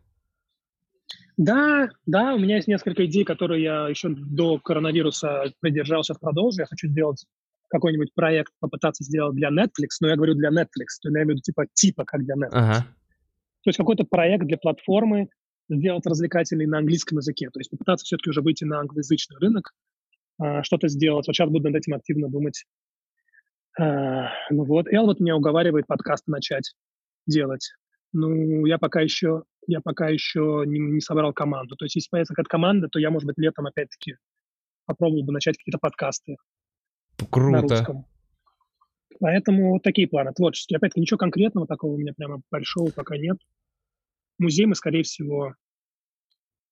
Да, да, у меня есть несколько идей, которые я еще до коронавируса придержался в продолжу. Я хочу сделать какой-нибудь проект, попытаться сделать для Netflix, но я говорю для Netflix, то я имею в виду типа, типа как для Netflix. Ага. То есть какой-то проект для платформы сделать развлекательный на английском языке. То есть попытаться все-таки уже выйти на англоязычный рынок, а, что-то сделать. Вот сейчас буду над этим активно думать. А, Ну вот, Эл вот меня уговаривает подкасты начать делать. Ну, я пока еще, я пока еще не, не собрал команду. То есть если появится какая-то команда, то я, может быть, летом опять-таки попробовал бы начать какие-то подкасты на Круто. Поэтому вот такие планы творческие. Опять-таки ничего конкретного такого у меня прямо большого пока нет. Музей мы, скорее всего,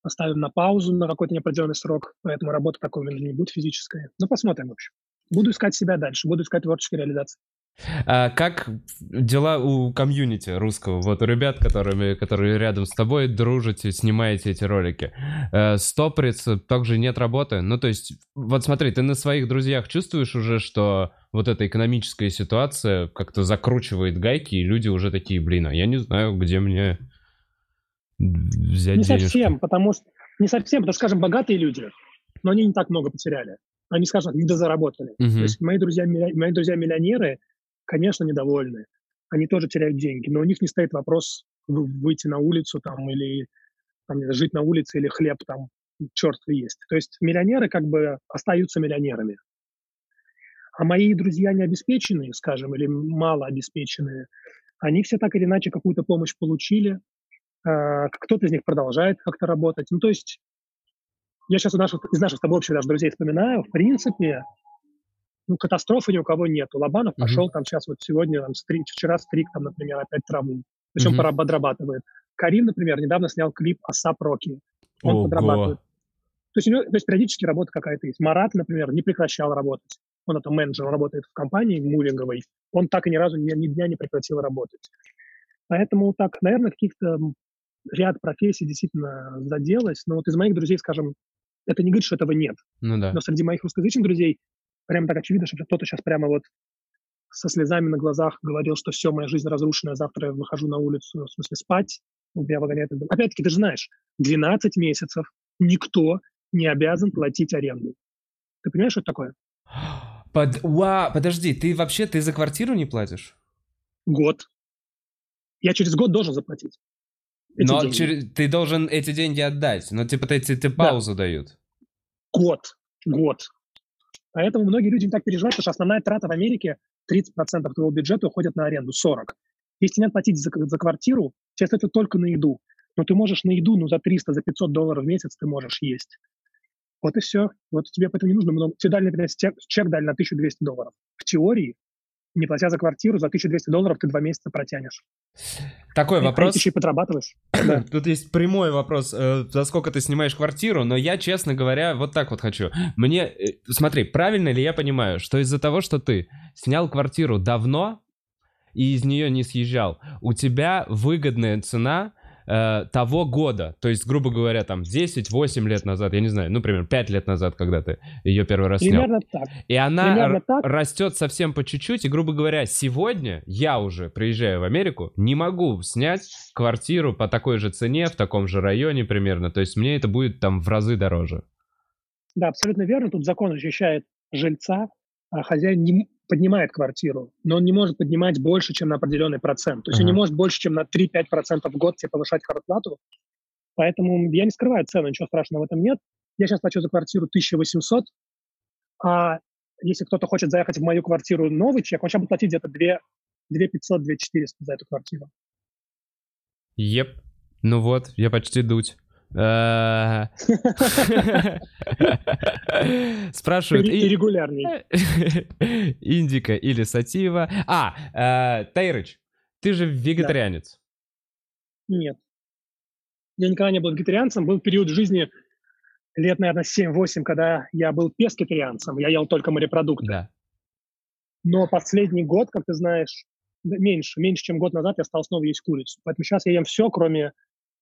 оставим на паузу на какой-то неопределенный срок, поэтому работа такой у не будет физическая. Ну, посмотрим, в общем. Буду искать себя дальше, буду искать творческие реализации. А как дела у комьюнити русского? Вот у ребят, которыми, которые рядом с тобой дружите, снимаете эти ролики. Э, Стоприц также нет работы. Ну, то есть, вот смотри, ты на своих друзьях чувствуешь уже, что вот эта экономическая ситуация как-то закручивает гайки, и люди уже такие, блин, а я не знаю, где мне взять Не денежку. совсем, потому что не совсем, потому что, скажем, богатые люди, но они не так много потеряли. Они, скажем, так, недозаработали. Мгм. То есть мои друзья, мои друзья миллионеры, конечно, недовольны. Они тоже теряют деньги, но у них не стоит вопрос вы- выйти на улицу там или там, не жить на улице или хлеб там черт есть. То есть миллионеры как бы остаются миллионерами. А мои друзья необеспеченные, скажем, или малообеспеченные, они все так или иначе какую-то помощь получили, кто-то из них продолжает как-то работать. Ну, то есть я сейчас у наших, из наших с тобой общих даже друзей вспоминаю, в принципе, ну, катастрофы ни у кого нет. Лобанов Мгм. пошел там сейчас вот сегодня, там, стри- вчера стриг там, например, опять траву. Причем пора подрабатывает. Карим, например, недавно снял клип «Асап Роки». Он Ого. подрабатывает. То есть, у него, то есть периодически работа какая-то есть. Марат, например, не прекращал работать. Он это менеджер, он работает в компании мувинговой. Он так и ни разу ни, ни дня не прекратил работать. Поэтому так, наверное, каких-то ряд профессий действительно заделось. Но вот из моих друзей, скажем, это не говорит, что этого нет. Ну да. Но среди моих русскоязычных друзей прямо так очевидно, что кто-то сейчас прямо вот со слезами на глазах говорил, что все, моя жизнь разрушена, завтра я выхожу на улицу, в смысле спать, меня выгоняют. Опять-таки, ты же знаешь, 12 месяцев никто не обязан платить аренду. Ты понимаешь, что это такое? Под... Уа, подожди, ты вообще, ты за квартиру не платишь? Год. Я через год должен заплатить. Но через... ты должен эти деньги отдать. Но типа ты, ты паузу да. дают. Год. Год. Поэтому многие люди не так переживают, потому что основная трата в Америке 30% твоего бюджета уходит на аренду, 40%. Если не платить за, за квартиру, сейчас это только на еду. Но ты можешь на еду, ну, за 300, за 500 долларов в месяц ты можешь есть. Вот и все. Вот тебе поэтому не нужно много. Тебе дали, например, чек, чек дали на 1200 долларов. В теории, не платя за квартиру, за 1200 долларов ты два месяца протянешь. Такой и, вопрос. Ты еще и подрабатываешь. Тут есть прямой вопрос, э, за сколько ты снимаешь квартиру, но я, честно говоря, вот так вот хочу. Мне, э, смотри, правильно ли я понимаю, что из-за того, что ты снял квартиру давно и из нее не съезжал, у тебя выгодная цена э, того года. То есть, грубо говоря, там 10-8 лет назад, я не знаю, ну, примерно 5 лет назад, когда ты ее первый раз Примерно снял. так. И она так. растет совсем по чуть-чуть. И, грубо говоря, сегодня я уже, приезжаю в Америку, не могу снять квартиру по такой же цене, в таком же районе примерно. То есть мне это будет там в разы дороже. Да, абсолютно верно. Тут закон защищает жильца, а хозяин не, поднимает квартиру, но он не может поднимать больше, чем на определенный процент. То есть uh-huh. он не может больше, чем на 3-5% в год тебе повышать квартплату. Поэтому я не скрываю цену, ничего страшного в этом нет. Я сейчас плачу за квартиру 1800, а если кто-то хочет заехать в мою квартиру новый чек, он сейчас будет платить где-то 2, 2 500, 2 400 за эту квартиру. Еп. Ну вот, я почти дуть. Э, спрашивают... И регулярней. Индика или сатива. А, э, Тайрыч, ты же вегетарианец. Нет. Я никогда не был вегетарианцем. Был период жизни лет, наверное, 7-8, когда я был пескетарианцем. Я ел только морепродукты. Да. Но последний год, как ты знаешь, меньше, меньше, чем год назад я стал снова есть курицу. Поэтому сейчас я ем все, кроме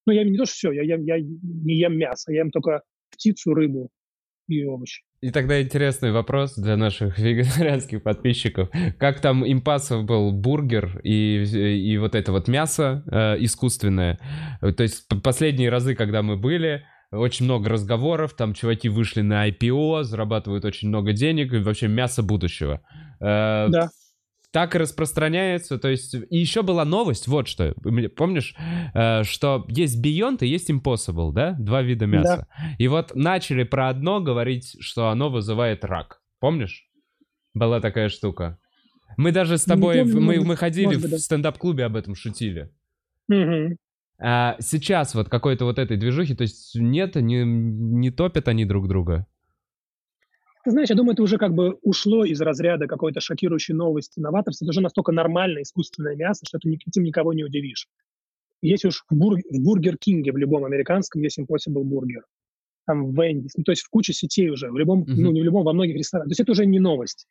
ну, я ем не то, что все, я, ем, я не ем мясо, я ем только птицу, рыбу и овощи. И тогда интересный вопрос для наших вегетарианских подписчиков. Как там импасов был бургер и, и вот это вот мясо э, искусственное? То есть последние разы, когда мы были, очень много разговоров, там чуваки вышли на IPO, зарабатывают очень много денег, и вообще мясо будущего. Э, да так и распространяется. То есть, и еще была новость, вот что, помнишь, э, что есть Beyond и есть Impossible, да? Два вида мяса. Да. И вот начали про одно говорить, что оно вызывает рак. Помнишь? Была такая штука. Мы даже с тобой, помню, мы, мы ходили быть, в да. стендап-клубе об этом шутили. Угу. А сейчас вот какой-то вот этой движухи, то есть нет, не, не топят они друг друга. Ты знаешь, я думаю, это уже как бы ушло из разряда какой-то шокирующей новости новаторства. Это уже настолько нормальное искусственное мясо, что ты этим никого не удивишь. Есть уж в, бур... в Бургер Кинге, в любом американском, есть Impossible Burger. Там в Вендис, ну, то есть в куче сетей уже, в любом, uh-huh. ну, не в любом, во многих ресторанах. То есть это уже не новость.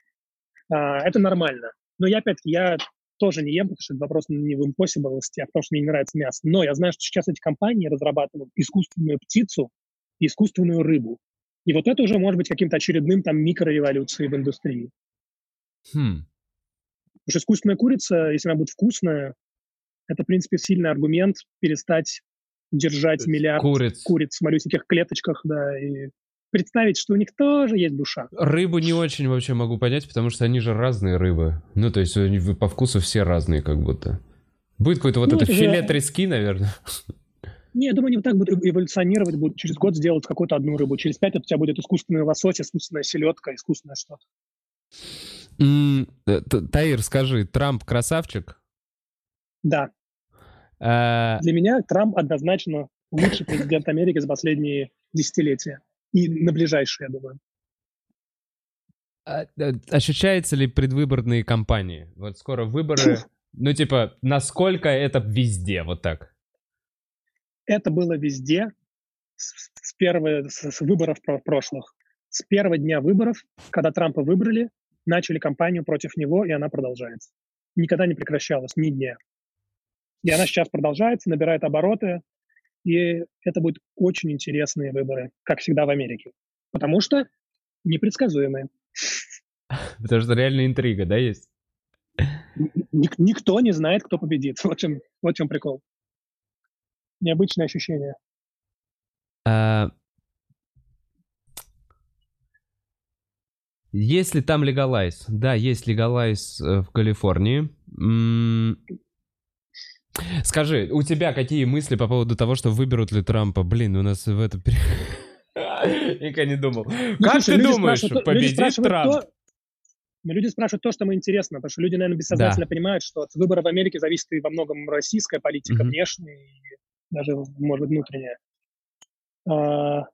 А, это нормально. Но я, опять-таки, я тоже не ем, потому что это вопрос не в impossible, а в том, что мне не нравится мясо. Но я знаю, что сейчас эти компании разрабатывают искусственную птицу и искусственную рыбу. И вот это уже может быть каким-то очередным там микрореволюцией в индустрии. Хм. Потому что искусственная курица, если она будет вкусная, это, в принципе, сильный аргумент перестать держать миллиард куриц. куриц в малюсеньких клеточках, да, и представить, что у них тоже есть душа. Рыбу не очень вообще могу понять, потому что они же разные рыбы. Ну, то есть они по вкусу все разные как будто. Будет какой-то вот ну, это, это филе трески, наверное. Не, я думаю, они вот так будут эволюционировать, будут через год сделать какую-то одну рыбу. Через пять у тебя будет искусственный лосось, искусственная селедка, искусственное что-то. Mm, Таир, скажи, Трамп красавчик? Да. А... Для меня Трамп однозначно лучший президент Америки за последние десятилетия. И на ближайшие, я думаю. А, э, ощущается ли предвыборные кампании? Вот скоро выборы. Ну, типа, насколько это везде, вот так? Это было везде с, с, первого, с, с выборов прошлых. С первого дня выборов, когда Трампа выбрали, начали кампанию против него, и она продолжается. Никогда не прекращалась, ни дня. И она сейчас продолжается, набирает обороты, и это будут очень интересные выборы, как всегда в Америке. Потому что непредсказуемые. Потому что реальная интрига, да, есть? Ник- никто не знает, кто победит. Вот в чем, вот в чем прикол. Необычное ощущение. А... Есть ли там легалайз? Да, есть легалайз э, в Калифорнии. Скажи, у тебя какие мысли по поводу того, что выберут ли Трампа? Блин, у нас в это... Никогда не думал. Ну, как ты думаешь, победит Трамп? Но люди спрашивают то, что им интересно, потому что люди, наверное, бессознательно да. понимают, что от выбора в Америке зависит и во многом российская политика, mm-hmm. внешняя и даже, может быть, внутренняя. А,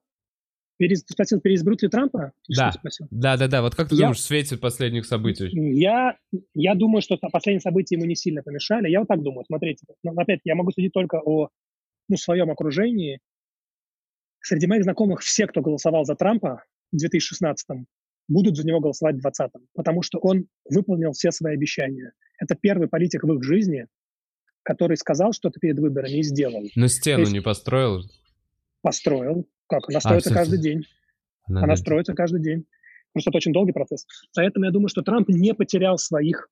перез, ты спросил, переизберут ли Трампа? да. да, да, да. Вот как ты я, думаешь, в свете последних событий? Я, я думаю, что последние события ему не сильно помешали. Я вот так думаю. Смотрите, ну, опять, я могу судить только о ну, своем окружении. Среди моих знакомых все, кто голосовал за Трампа в 2016 будут за него голосовать в 2020, потому что он выполнил все свои обещания. Это первый политик в их жизни, который сказал что-то перед выборами и сделал. Но стену есть, не построил? Построил. Как? Она а, строится а, каждый день. Она, Она строится каждый день. Просто это очень долгий процесс. Поэтому я думаю, что Трамп не потерял своих,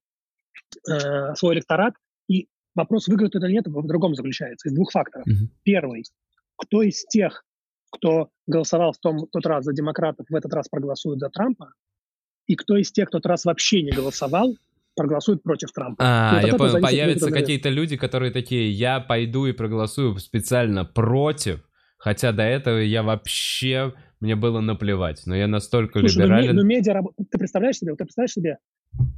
э, свой электорат. И вопрос, выиграет это или нет, в другом заключается. Из двух факторов. Угу. Первый. Кто из тех, кто голосовал в том, тот раз за демократов, в этот раз проголосует за Трампа, и кто из тех, кто тот раз вообще не голосовал, проголосует против Трампа. А, я понял, появятся какие-то люди, которые такие, я пойду и проголосую специально против, хотя до этого я вообще, мне было наплевать, но я настолько Слушай, либерален. Ну, ну медиа, ты представляешь себе, вот ты представляешь себе,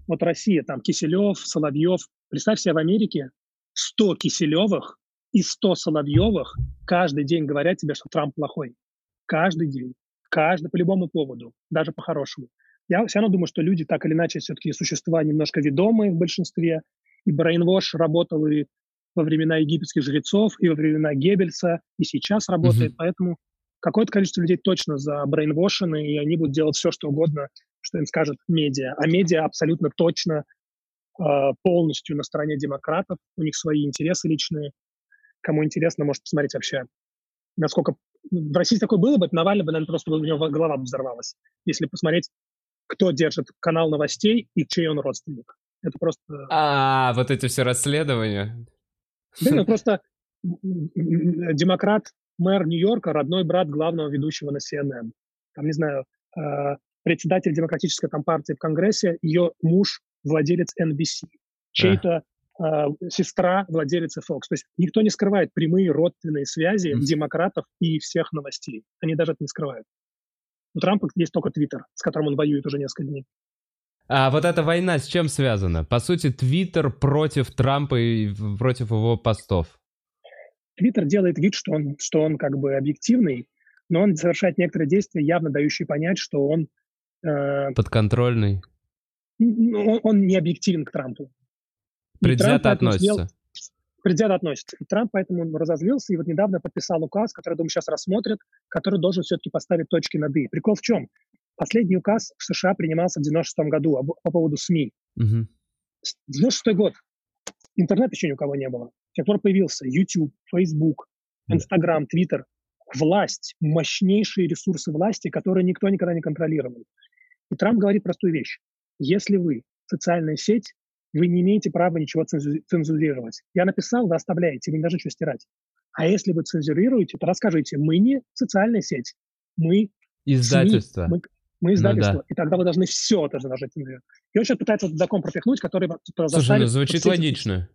вот Россия, там Киселев, Соловьев, представь себе в Америке 100 Киселевых и 100 Соловьевых каждый день говорят тебе, что Трамп плохой. Каждый день. Каждый, по любому поводу, даже по-хорошему. Я все равно думаю, что люди так или иначе все-таки существа немножко ведомые в большинстве. И Брейнвош работал и во времена египетских жрецов, и во времена Геббельса, и сейчас работает. Mm-hmm. Поэтому какое-то количество людей точно за брейнвошены, и они будут делать все, что угодно, что им скажет медиа. А медиа абсолютно точно э, полностью на стороне демократов. У них свои интересы личные. Кому интересно, может посмотреть вообще, насколько... В России такое было бы, Навальный бы, наверное, просто у него голова бы взорвалась, если посмотреть, кто держит канал новостей и чей он родственник. Это просто... А, вот эти все расследования. Да, ну просто демократ, мэр Нью-Йорка, родной брат главного ведущего на CNN. Там, не знаю, э, председатель демократической там партии в Конгрессе, ее муж владелец NBC. Чей-то э, сестра владелица Fox. То есть никто не скрывает прямые родственные связи mm-hmm. демократов и всех новостей. Они даже это не скрывают. У Трампа есть только Твиттер, с которым он воюет уже несколько дней. А вот эта война с чем связана? По сути, Твиттер против Трампа и против его постов. Твиттер делает вид, что он, что он как бы объективный, но он совершает некоторые действия, явно дающие понять, что он... Э, Подконтрольный. Он, он не объективен к Трампу. Предвзято относится. Сделал, предвзято относится. И Трамп поэтому разозлился и вот недавно подписал указ, который, думаю, сейчас рассмотрят, который должен все-таки поставить точки над «и». Прикол в чем? Последний указ в США принимался в 96 году об, по поводу СМИ. Угу. 96 год. Интернет еще ни у кого не было. С тех пор появился YouTube, Facebook, Instagram, Twitter. Власть, мощнейшие ресурсы власти, которые никто никогда не контролировал. И Трамп говорит простую вещь. Если вы социальная сеть, вы не имеете права ничего цензурировать. Я написал, вы оставляете, вы не должны что стирать. А если вы цензурируете, то расскажите, мы не социальная сеть, мы Издательство. СМИ, мы, мы издательство. Ну, да. И тогда вы должны все это должны цензурировать. И он сейчас пытается закон пропихнуть, который Слушай, ну звучит логично.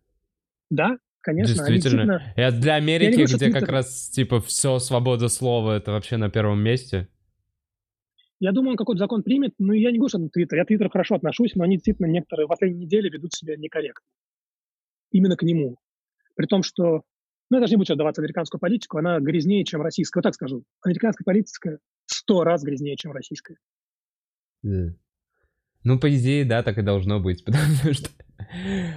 Да, конечно. Действительно. действительно... И для Америки, где как раз, типа, все свобода слова, это вообще на первом месте. Я думаю, он какой-то закон примет, но я не говорю, что это Твиттер. Я к Твиттеру хорошо отношусь, но они действительно некоторые в последние недели ведут себя некорректно. Именно к нему. При том, что, ну, я даже не буду отдаваться в американскую политику, она грязнее, чем российская. Вот так скажу. Американская политика сто раз грязнее, чем российская. Ну, по идее, да, так и должно быть, потому что...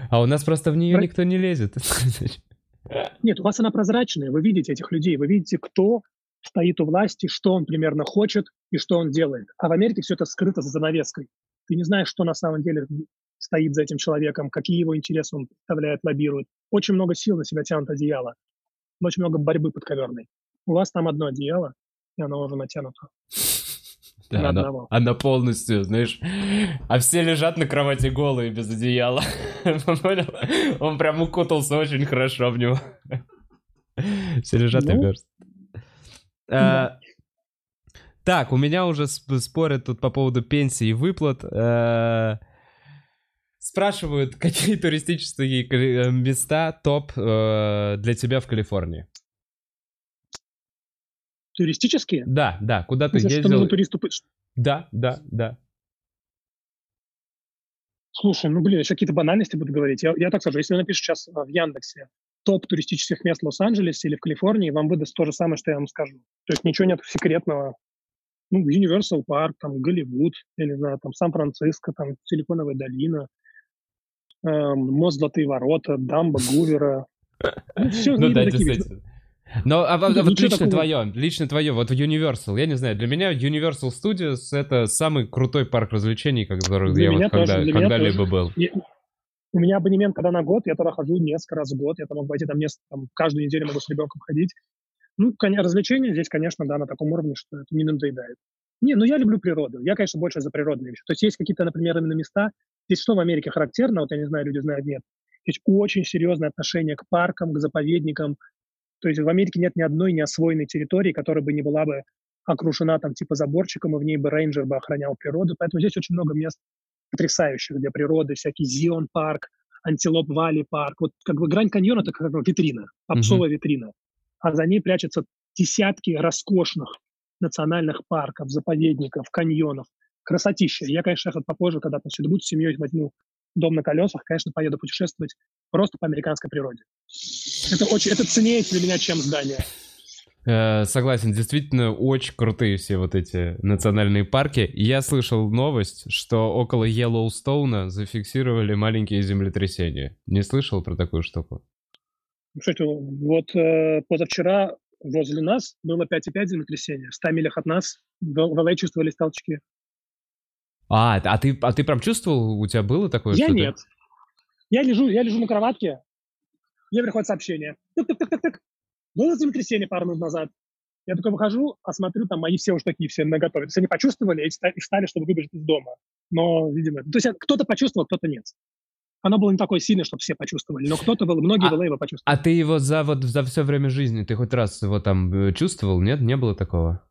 А у нас просто в нее Про... никто не лезет. Нет, у вас она прозрачная, вы видите этих людей, вы видите, кто стоит у власти, что он примерно хочет и что он делает. А в Америке все это скрыто за занавеской. Ты не знаешь, что на самом деле стоит за этим человеком, какие его интересы он представляет, лоббирует. Очень много сил на себя тянут одеяло. Очень много борьбы подковерной. У вас там одно одеяло, и оно уже натянуто. Да, на она, одного. она полностью, знаешь, а все лежат на кровати голые без одеяла. Понял? Он прям укутался очень хорошо в него. Все лежат и Ну, мерзнут. А, Так, у меня уже сп- спорят тут по поводу пенсии и выплат. Э, Спрашивают, какие туристические э, места топ э, для тебя в Калифорнии? Туристические? Да, да, куда ты За что ездил? нужно туристу... Да, да, да. Слушай, ну, блин, еще какие-то банальности буду говорить. Я, я так скажу, если вы напишете сейчас в Яндексе топ туристических мест в Лос-Анджелесе или в Калифорнии, вам выдаст то же самое, что я вам скажу. То есть ничего нет секретного. Ну, Universal Park, там, Голливуд, я не знаю, там, Сан-Франциско, там, Силиконовая долина, эм, Мост Золотые ворота, Дамба Гувера. Ну, все, Ну да, вещи. действительно. Но а, а Ну, вот лично такого. твое, лично твое, вот Universal, я не знаю, для меня Universal Studios это самый крутой парк развлечений, который Для я вот когда, когда-либо был. И У меня абонемент, когда на год, я туда хожу несколько раз в год, я там могу пойти там, несколько, там каждую неделю могу с ребенком ходить. Ну, развлечения здесь, конечно, да, на таком уровне, что это не надоедает. Не, ну я люблю природу. Я, конечно, больше за природные вещи. То есть есть какие-то, например, именно места. Здесь что в Америке характерно, вот я не знаю, люди знают, нет. Есть очень серьезное отношение к паркам, к заповедникам. То есть в Америке нет ни одной неосвоенной территории, которая бы не была бы окружена там типа заборчиком, и в ней бы рейнджер бы охранял природу. Поэтому здесь очень много мест потрясающих для природы, всякий Зион парк, Антилоп Вали парк. Вот как бы Гранд Каньон — это как бы витрина, попсовая витрина. А за ней прячутся десятки роскошных национальных парков, заповедников, каньонов. Красотища. Я, конечно, попозже, когда сюда буду с семьей, возьму дом на колесах, конечно, поеду путешествовать просто по американской природе. Это очень, это ценнее для меня, чем здание. Э, согласен, действительно очень крутые все вот эти национальные парки. Я слышал новость, что около Йеллоустоуна зафиксировали маленькие землетрясения. Не слышал про такую штуку? Кстати, вот э, позавчера возле нас было 5,5 землетрясения. В 100 милях от нас в, в LA чувствовались толчки. А, а ты, а ты прям чувствовал, у тебя было такое? Я что ты- нет. Я лежу, я лежу на кроватке, мне приходит сообщение. Тык-тык-тык-тык. Было землетрясение пару минут назад. Я только выхожу, а смотрю, там мои все уже такие все наготове. То есть они почувствовали и ста- и встали, чтобы выбежать из дома. Но, видимо, то есть кто-то почувствовал, кто-то нет. Оно было не такое сильное, чтобы все почувствовали, но кто-то был, многие А- LA его почувствовали. А ты его за вот за все время жизни, ты хоть раз его там э, чувствовал? Нет, не было такого?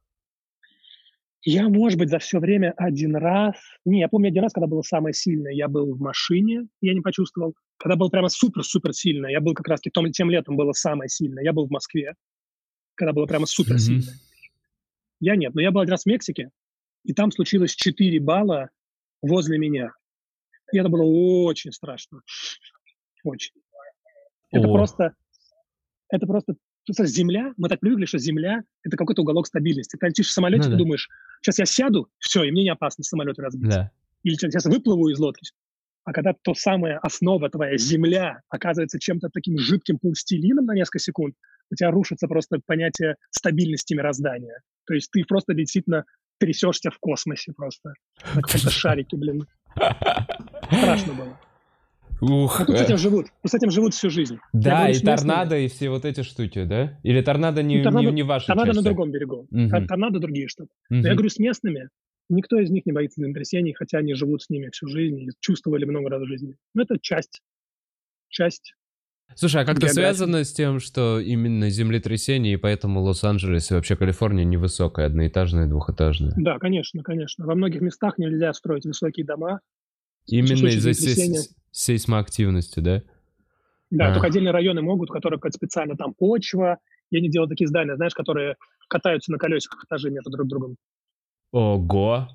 Я, может быть, за все время один раз... Не, я помню один раз, когда было самое сильное, я был в машине, я не почувствовал. Когда было прямо супер-супер сильно, я был как раз том, тем летом было самое сильное, я был в Москве, когда было прямо супер Мгм. сильно. Я нет, но я был один раз в Мексике, и там случилось 4 балла возле меня. И это было очень страшно. Очень. Это О. просто... Это просто... просто Земля, мы так привыкли, что Земля — это какой-то уголок стабильности. Ты летишь в самолете, Ну ты да. думаешь, сейчас я сяду, все, и мне не опасно самолет разбиться. Да. Или сейчас выплыву из лодки. А когда то самая основа твоя, земля, оказывается чем-то таким жидким пластилином на несколько секунд, у тебя рушится просто понятие стабильности мироздания. То есть ты просто действительно трясешься в космосе просто. На каком-то шарике, блин. Страшно было. Ух. Тут с э, этим живут. С этим живут всю жизнь. Да, говорю и торнадо, и все вот эти штуки, да? Или торнадо не, Ну, торнадо- не, не ваша Торнадо часть? на другом берегу. Тор- Торнадо другие штуки. Мгм. Но я говорю с местными, никто из них не боится землетрясений, хотя они живут с ними всю жизнь и чувствовали много раз в жизни. Ну, это часть. Часть. Слушай, а как-то связано с тем, что именно землетрясение, и поэтому Лос-Анджелес и вообще Калифорния невысокая, одноэтажная, двухэтажная? Да, конечно, конечно. Во многих местах нельзя строить высокие дома. Именно из-за сейсмоактивности, да? Да, А. только отдельные районы могут, у которых какая-то специально там почва. Я не делал такие здания, знаешь, которые катаются на колесиках этажи между друг другом. Ого!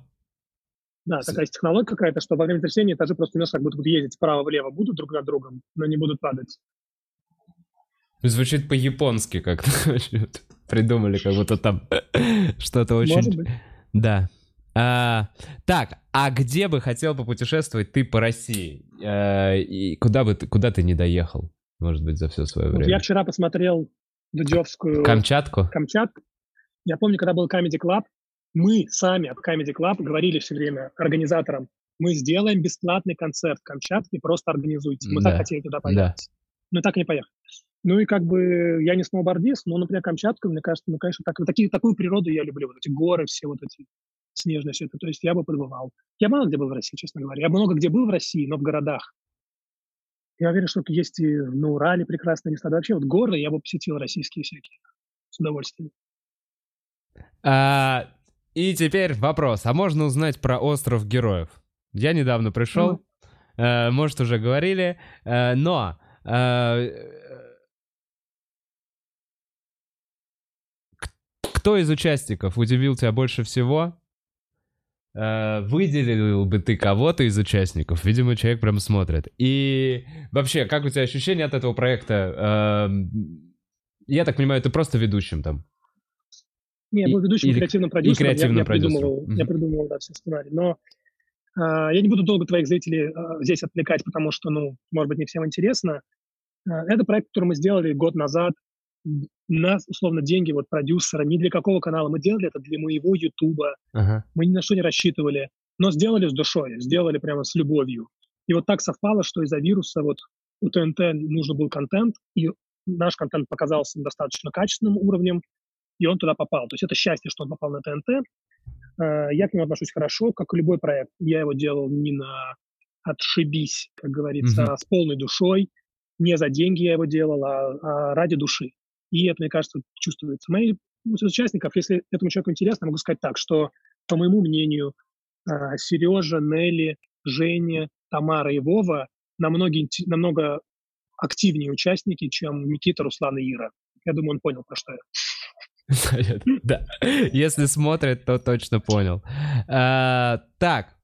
Да, такая есть технология какая-то, что во время трясения этажи просто немножко как будто будут ездить вправо-влево, будут друг над другом, но не будут падать. Звучит по-японски как-то. Придумали, как будто там что-то очень... Может быть. Да. А, так, а где бы хотел попутешествовать ты по России? Э, и куда бы ты, куда ты не доехал, может быть, за все свое Вот время? я вчера посмотрел Дудевскую Камчатку? Камчатку. Я помню, когда был Comedy Club, мы сами от Comedy Club говорили все время организаторам, мы сделаем бесплатный концерт в Камчатке, просто организуйте. Мы Да, так хотели туда да. поехать. Но так и не поехали. Ну и как бы я не сноубордист, но, например, Камчатка, мне кажется, ну, конечно, так, такие, такую природу я люблю. Вот эти горы все вот эти. Снежное все это. То есть я бы побывал. Я мало где был в России, честно говоря. Я много где был в России, но в городах. Я уверен, что есть и на Урале прекрасные места. Да вообще вот горы я бы посетил российские всякие с удовольствием. А, и теперь вопрос. А можно узнать про остров героев? Я недавно пришел, ну. э, может, уже говорили, э, но... Э, кто из участников удивил тебя больше всего? Э, выделил бы ты кого-то из участников? Видимо, человек прям смотрит. И вообще, как у тебя ощущения от этого проекта? Э, я так понимаю, ты просто ведущим там? Не, я был ведущим и, креативным продюсером. И креативным я, я продюсером. Придумывал, mm-hmm. Я придумывал, да, все сценарий. Но а, я не буду долго твоих зрителей а, здесь отвлекать, потому что, ну, может быть, не всем интересно. А, это проект, который мы сделали год назад на, условно, деньги вот продюсера, ни для какого канала. Мы делали это для моего Ютуба. Uh-huh. Мы ни на что не рассчитывали, но сделали с душой, сделали прямо с любовью. И вот так совпало, что из-за вируса вот у ТНТ нужен был контент, и наш контент показался достаточно качественным уровнем, и он туда попал. То есть это счастье, что он попал на ТНТ. Э, я к нему отношусь хорошо, как и любой проект. Я его делал не на отшибись, как говорится, mm-hmm. а с полной душой. Не за деньги я его делал, а, а ради души. И это, мне кажется, чувствуется. Мои участников, если этому человеку интересно, могу сказать так, что, по моему мнению, э, Сережа, Нелли, Женя, Тамара и Вова намного, намного активнее участники, чем Никита, Руслан и Ира. Я думаю, он понял, про что я. Да. Если смотрит, то точно понял. А, так.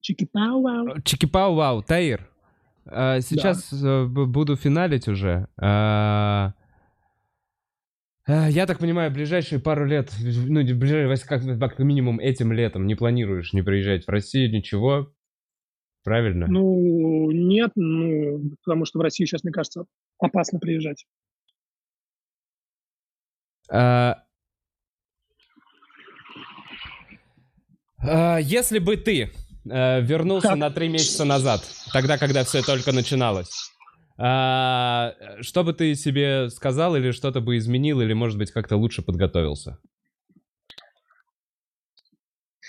Чики-пау-вау. Чики-пау-вау. Таир, а, сейчас э, буду финалить уже. А, я так понимаю, ближайшие пару лет, ну, ближайшие, как, как минимум этим летом не планируешь не приезжать в Россию, ничего? Правильно? Ну, нет, ну, потому что в Россию сейчас, мне кажется, опасно приезжать. А... А, если бы ты э, вернулся как? на три месяца назад, тогда, когда все только начиналось, а, что бы ты себе сказал или что-то бы изменил, или, может быть, как-то лучше подготовился?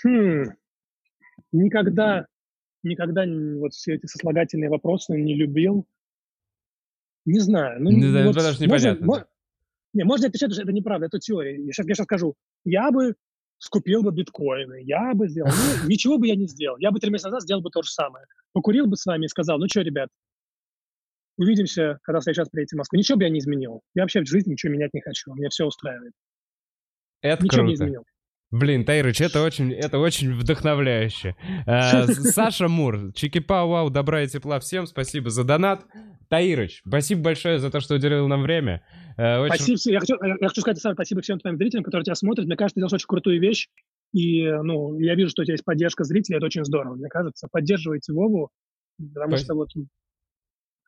Хм. Никогда никогда вот все эти сослагательные вопросы не любил. Не знаю. Ну, не, вот, даже непонятно. Можно, не, можно отвечать, что это неправда, это теория. Я сейчас, я сейчас скажу, я бы скупил бы биткоины, я бы сделал. Ну, ничего бы я не сделал. Я бы три месяца назад сделал бы то же самое. Покурил бы с вами и сказал, ну что, ребят, увидимся, когда в следующий раз приедете в Москву. Ничего бы я не изменил. Я вообще в жизни ничего менять не хочу. Меня все устраивает. Это ничего круто. не изменил. Блин, Тайрыч, это очень, это очень вдохновляюще. Э, Саша Мур, чики-пау, вау, добра и тепла всем, спасибо за донат. Таирыч, спасибо большое за то, что уделил нам время. Э, очень... Спасибо, я хочу, я хочу сказать, Саша, спасибо всем твоим зрителям, которые тебя смотрят. Мне кажется, ты делаешь очень крутую вещь. И, ну, я вижу, что у тебя есть поддержка зрителей, это очень здорово, мне кажется. Поддерживайте Вову, потому спасибо. что вот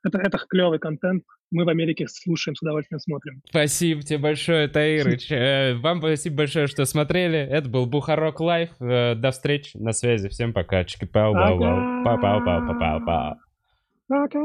это, это клевый контент. Мы в Америке слушаем, с удовольствием смотрим. Спасибо тебе большое, Таирыч. Э, вам спасибо большое, что смотрели. Это был Бухарог Live. Э, до встречи на связи. Всем пока. Чики-пау-пау-пау. Пау-пау-пау-пау-пау. Пока.